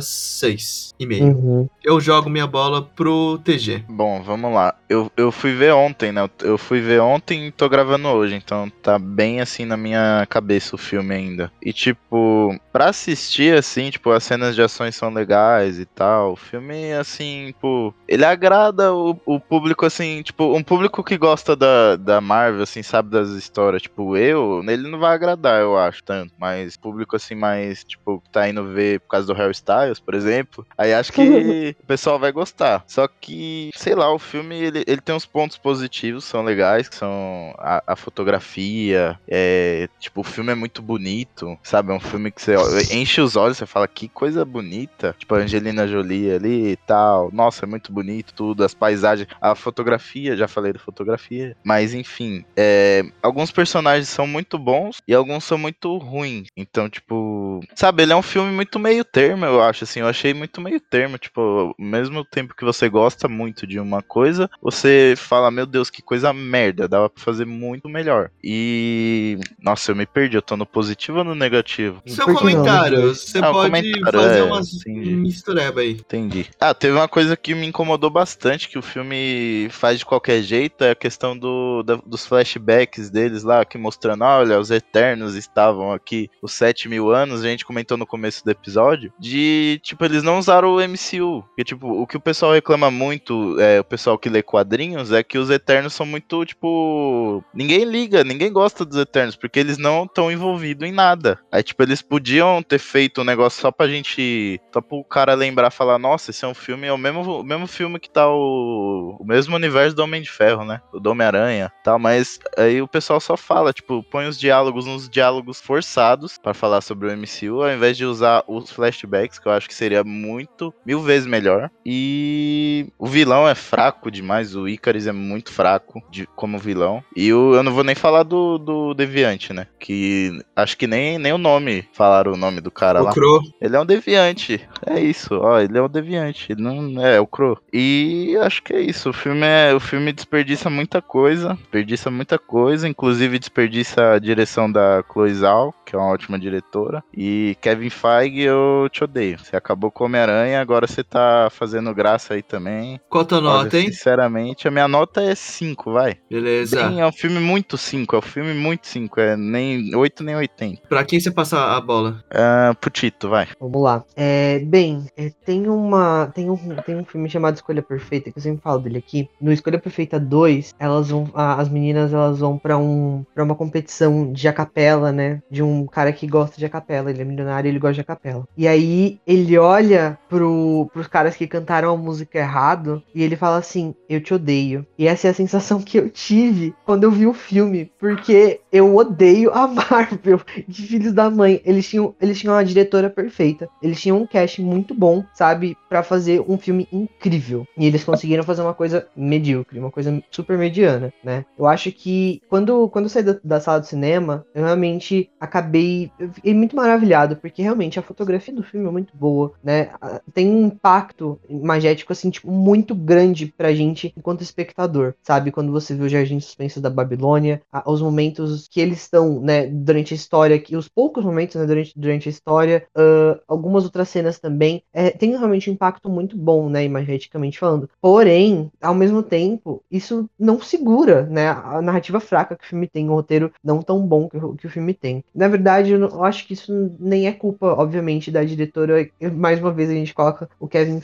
6,5.
Uhum.
Eu jogo minha bola pro TG.
Bom, vamos lá. Eu, eu fui ver ontem, né? Eu fui ver ontem e tô gravando hoje, então tá bem assim na minha cabeça o filme ainda. E tipo, pra assistir assim, tipo, as cenas de ações são legais e tal. O filme, assim, tipo, ele agrada o, o público, assim, tipo, um público que gosta da, da Marvel, assim, sabe das histórias. Tipo, eu, ele não vai agradar, eu acho, tanto. Mas público, assim, mais, tipo, tá indo ver por causa do Harry Styles, por exemplo. Aí acho que o pessoal vai gostar. Só que, sei lá, o filme ele, ele tem uns pontos positivos, são legais, que são a, a fotografia, é, tipo, o filme é muito bonito, sabe? É um filme que você enche os olhos, você fala que coisa bonita. Tipo, a Angelina Jolie ali e tal. Nossa, é muito bonito tudo, as paisagens, a fotografia, já falei da fotografia. Mas enfim, é, alguns personagens são muito bons e alguns são muito ruins. Então, tipo, sabe, ele é um filme muito meio termo, eu acho, assim. Eu achei muito meio termo, tipo, ao mesmo tempo que você gosta muito de uma coisa, você fala, meu Deus, que coisa merda, dava pra fazer muito melhor. E. Nossa, eu me perdi, eu tô no positivo ou no negativo?
Seu
que não?
comentário, você
Ah,
pode
comentário,
fazer
é,
umas
entendi.
mistureba aí.
Entendi. Ah, teve uma coisa que me incomodou bastante, que o filme faz de qualquer jeito, é a questão do, da- dos flashbacks deles lá, aqui mostrando, olha, os Eternos estavam aqui os 7 mil anos, a gente comentou no começo do episódio, de, tipo, eles não usaram o MCU. Porque, tipo, o que o pessoal reclama muito, é, o pessoal que lê quadrinhos, é que os Eternos são muito, tipo, ninguém liga, ninguém gosta dos Eternos, porque eles não estão envolvidos em nada. Aí, tipo, eles podiam ter feito um negócio só pra gente, só pro cara lembrar, falar, nossa, esse é um filme, é o mesmo, o mesmo filme que tá o, o mesmo universo do Homem de Ferro, né? O do Homem-Aranha, tal, mas aí o pessoal só fala, tipo, põe os diálogos nos diálogos forçados pra falar sobre o MCU, ao invés de usar os flashbacks, que eu acho que seria muito, mil vezes melhor. E o vilão é fraco demais, o Icarus é muito fraco de, como vilão. E o, eu não vou nem falar do, do Deviante, né? Que acho que nem, nem o nome falaram o nome do cara
O
lá.
Crow.
Ele é um deviante. É isso, ó, ele é um deviante. Ele não é, é o Crow. E acho que é isso. O filme é, o filme desperdiça muita coisa, desperdiça muita coisa, inclusive desperdiça a direção da Chloe Zhao, que é uma ótima diretora. E Kevin Feige, eu te odeio. Você acabou com Homem-Aranha, agora você tá fazendo graça aí também.
Qual a tua nota, hein?
Sinceramente, a minha nota é 5, vai.
Beleza.
Bem, é um filme muito 5, é um filme muito 5, é nem 8 nem 80.
Pra quem você passa a bola?
Ah, pro Tito, vai.
Vamos lá. É, bem, é, tem uma. Tem um, tem um filme chamado Escolha Perfeita, que eu sempre falo dele aqui. No Escolha Perfeita 2, elas vão. a- as meninas elas vão pra um. para uma competição de acapela, né? De um cara que gosta de acapela. Ele é milionário ele gosta de acapela. E aí ele olha pro, pros caras que cantaram a música errado e ele fala assim: Eu te odeio. E essa é a sensação que eu tive quando eu vi o filme. Porque eu odeio a Marvel de Filhos da Mãe. Eles tinham, eles tinham uma diretora perfeita. Eles tinham um cast muito bom, sabe? Pra fazer um filme incrível. E eles conseguiram fazer uma coisa medíocre, uma coisa super mediana, né? Eu acho que quando, quando eu saí da, da sala de cinema, eu realmente acabei. Eu fiquei muito maravilhado, porque realmente a fotografia do filme é muito boa, né? Tem um impacto imagético, assim, tipo muito grande pra gente enquanto espectador, sabe? Quando você vê o Jardim Suspenso da Babilônia, a, os momentos que eles estão, né, durante a história, que os poucos momentos, né, durante, durante a história, uh, algumas outras cenas também, é, tem realmente um impacto muito bom, né, imageticamente falando. Porém, ao mesmo tempo, isso não segura, né, a narrativa fraca que o filme tem, o roteiro não tão bom que, que o filme tem. Na verdade, eu, não, eu acho que isso nem é culpa, obviamente, da diretora. Mais uma vez a gente coloca o Kevin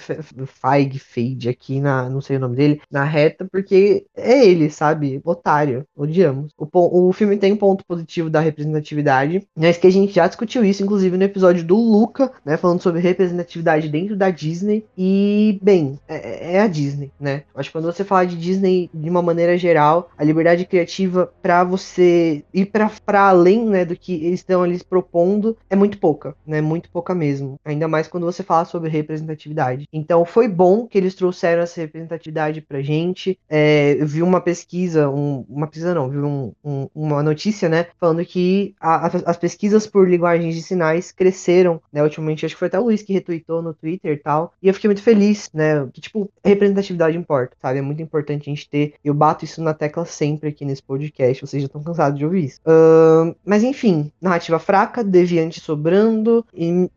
Feige, aqui na, não sei o nome dele, na reta, porque é ele, sabe? Otário. Odiamos. O, o filme tem um ponto positivo da representatividade, mas que a gente já discutiu isso, inclusive, no episódio do Luca, né? Falando sobre representatividade dentro da Disney. E, bem, é, é a Disney, né? Acho que quando você fala de Disney de uma maneira geral, a liberdade criativa para você ir para além, né, do que eles estão ali propondo é muito pouca, né? Muito pouca mesmo. Ainda mais quando você fala sobre representatividade. Então, foi bom que eles trouxeram essa representatividade pra gente. É, eu vi uma pesquisa, um, uma pesquisa não, vi um, um, uma notícia, né, falando que a, a, as pesquisas por linguagens de sinais cresceram, né, ultimamente, acho que foi até o Luiz que retweetou no Twitter e tal, e eu fiquei muito feliz, né, que, tipo, representatividade importa, sabe, é muito importante a gente ter, eu bato isso na tecla sempre aqui nesse podcast, vocês já estão cansados de ouvir isso. Uh, mas, enfim, narrativa fraca, deviante sobrando,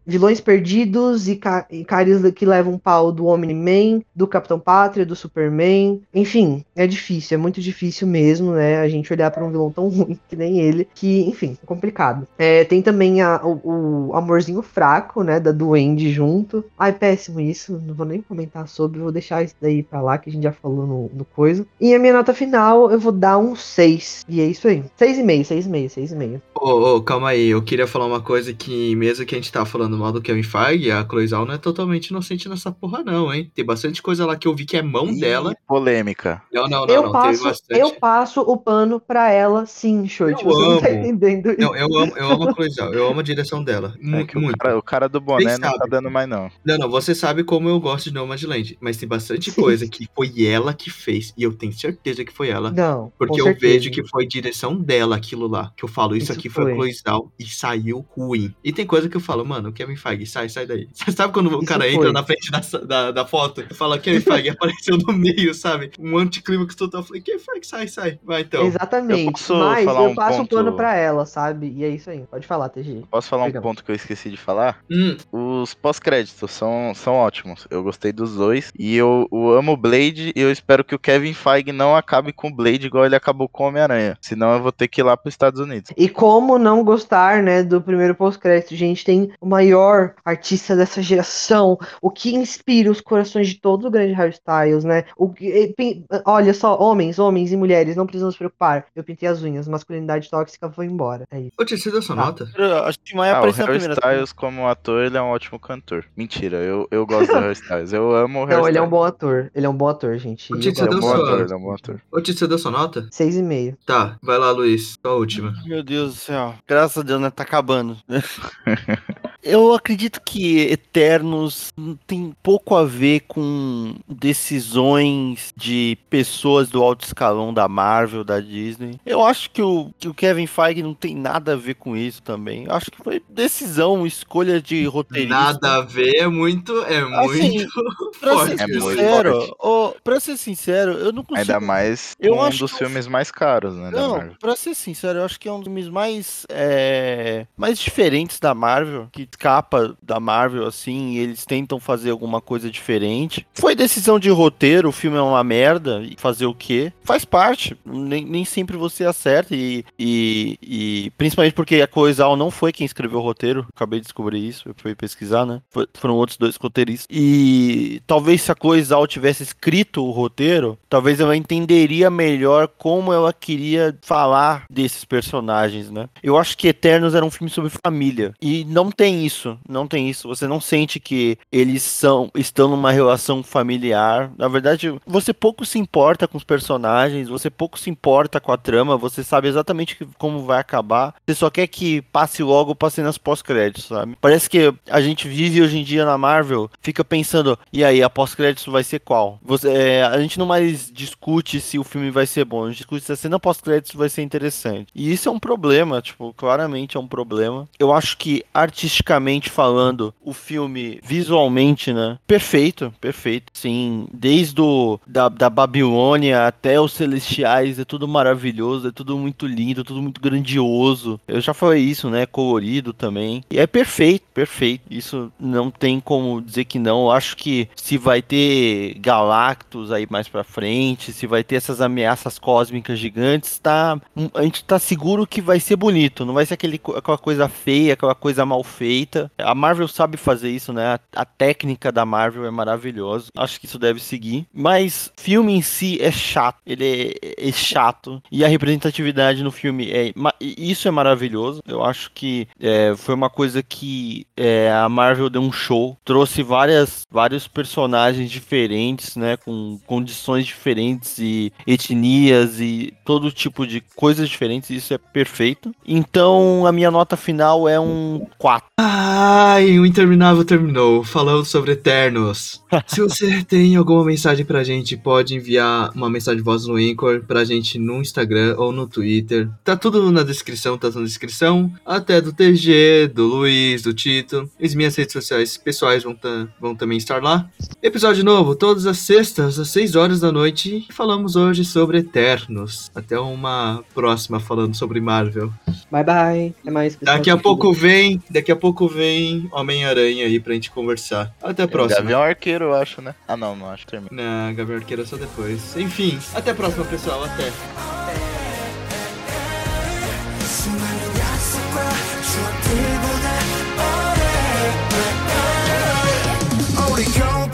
vilões perdidos e, ca e caras que levam pau do Omni-Man, do Capitão Pátria, do Superman. Enfim, é difícil, é muito difícil mesmo, né? A gente olhar para um vilão tão ruim que nem ele, que, enfim, é complicado. É, tem também a, o, o, amorzinho fraco, né? Da Duende junto. Ai, péssimo isso, não vou nem comentar sobre, vou deixar isso daí pra lá, que a gente já falou no, no coisa. E a minha nota final, eu vou dar um 6. E é isso aí. 6,5, 6,5, 6,5.
Ô, oh, calma aí, eu queria falar uma coisa que, mesmo que a gente tá falando mal do Kevin Feige, a Chloe Zhao não é totalmente inocente nessa porra não, hein? Tem bastante coisa lá que eu vi que é mão Ih, dela.
polêmica.
Não, não, não, eu não, passo, bastante... Eu passo o pano pra ela, sim, Short, você amo. não tá entendendo isso.
Não, eu amo, eu amo a Chloe Zhao, eu amo a direção dela, é muito,
o cara, o cara, do boné não tá dando mais não.
Não, não, você sabe como eu gosto de Nomadland, mas tem bastante sim. coisa que foi ela que fez, e eu tenho certeza que foi ela.
Não,
Porque eu certeza. vejo que foi direção dela aquilo lá, que eu falo, isso, isso aqui foi, foi Zhao e saiu ruim. E tem coisa que eu falo, mano, o Kevin Feige, sai, sai daí. Você sabe quando o cara entra na frente da, da, da foto e fala Kevin Feige apareceu no meio, sabe? Um anticlímax total. Eu falei, Kevin Feige, sai, sai. Vai então.
Exatamente. Eu Mas eu um passo ponto... um pano pra ela, sabe? E é isso aí. Pode falar, TG.
Posso falar Perdão. um ponto que eu esqueci de falar?
Hum.
Os pós-créditos são, são ótimos. Eu gostei dos dois. E eu, eu amo Blade e eu espero que o Kevin Feige não acabe com o Blade igual ele acabou com o Homem-Aranha. Senão eu vou ter que ir lá pros Estados Unidos.
E como não gostar, né, do primeiro pós-crédito? Gente, tem o maior artista dessa geração, o que inspira os corações de todo o grande Harry Styles, né? O que, olha só, homens, homens e mulheres, não precisam se preocupar. Eu pintei as unhas, masculinidade tóxica foi embora. É isso.
Ô, você deu sua ah. nota?
Acho que Maia ah, o Harry Styles, como ator, ele é um ótimo cantor. Mentira, eu, eu gosto do Harry Styles. Eu amo o Harry
Não,
ele
é um bom ator. Ele é um bom ator, gente.
Ô, você deu sua... ele é um bom ator. Ô, você deu sua nota?
Seis e meio.
Tá, vai lá, Luiz. Sua última.
Meu Deus do céu. Graças a Deus, né? Tá acabando. Eu acredito que Eternos tem pouco a ver com decisões de pessoas do alto escalão da Marvel, da Disney. Eu acho que o, que o Kevin Feige não tem nada a ver com isso também. Eu acho que foi decisão, escolha de roteirista.
Nada a ver, é muito, é assim, muito
pra forte. Ser sincero, é oh, pra ser sincero, eu não consigo...
Ainda mais eu um acho dos filmes mais caros, né?
Não, pra ser sincero, eu acho que é um dos filmes mais, é, mais diferentes da Marvel, que escapa da Marvel, assim, e eles tentam fazer alguma coisa diferente. Foi decisão de roteiro, o filme é uma merda, e fazer o quê? Faz parte. Nem, nem sempre você acerta, e, e, e principalmente porque a Coisal não foi quem escreveu o roteiro, acabei de descobrir isso, eu fui pesquisar, né? Foram outros dois roteiristas. E talvez se a Coisal tivesse escrito o roteiro, talvez ela entenderia melhor como ela queria falar desses personagens, né? Eu acho que Eternos era um filme sobre família, e não tem isso, não tem isso. Você não sente que eles são estão numa relação familiar. Na verdade, você pouco se importa com os personagens, você pouco se importa com a trama, você sabe exatamente como vai acabar. Você só quer que passe logo, passe nas pós-créditos, sabe? Parece que a gente vive hoje em dia na Marvel, fica pensando, e aí, a pós-créditos vai ser qual? Você, é, a gente não mais discute se o filme vai ser bom, a gente discute se a cena pós-créditos vai ser interessante. E isso é um problema, tipo, claramente é um problema. Eu acho que artisticamente falando, o filme visualmente, né? Perfeito, perfeito. Sim, desde o, da, da Babilônia até os Celestiais, é tudo maravilhoso, é tudo muito lindo, tudo muito grandioso. Eu já falei isso, né? Colorido também. E é perfeito, perfeito. Isso não tem como dizer que não. Eu acho que se vai ter Galactus aí mais pra frente, se vai ter essas ameaças cósmicas gigantes, tá. A gente tá seguro que vai ser bonito, não vai ser aquele, aquela coisa feia, aquela coisa mal feita. A Marvel sabe fazer isso, né? A, a técnica da Marvel é maravilhosa. Acho que isso deve seguir. Mas filme em si é chato. Ele é, é chato. E a representatividade no filme é. Isso é maravilhoso. Eu acho que é, foi uma coisa que é, a Marvel deu um show. Trouxe várias, vários personagens diferentes, né? Com condições diferentes e etnias e todo tipo de coisas diferentes. Isso é perfeito. Então a minha nota final é um 4.
Ai, o Interminável terminou. Falando sobre Eternos. Se você tem alguma mensagem pra gente, pode enviar uma mensagem de voz no Anchor pra gente no Instagram ou no Twitter. Tá tudo na descrição, tá na descrição. Até do TG, do Luiz, do Tito. As minhas redes sociais pessoais vão, tá, vão também estar lá. Episódio novo, todas as sextas, às 6 horas da noite. E falamos hoje sobre Eternos. Até uma próxima falando sobre Marvel.
Bye bye. Até mais.
Daqui a pouco vem, daqui a pouco vem Homem-Aranha aí pra gente conversar. Até a próxima.
Gavião Arqueiro, eu acho, né? Ah, não, não acho que termina.
Não, Gavião Arqueiro é só depois. Enfim, até a próxima, pessoal. Até.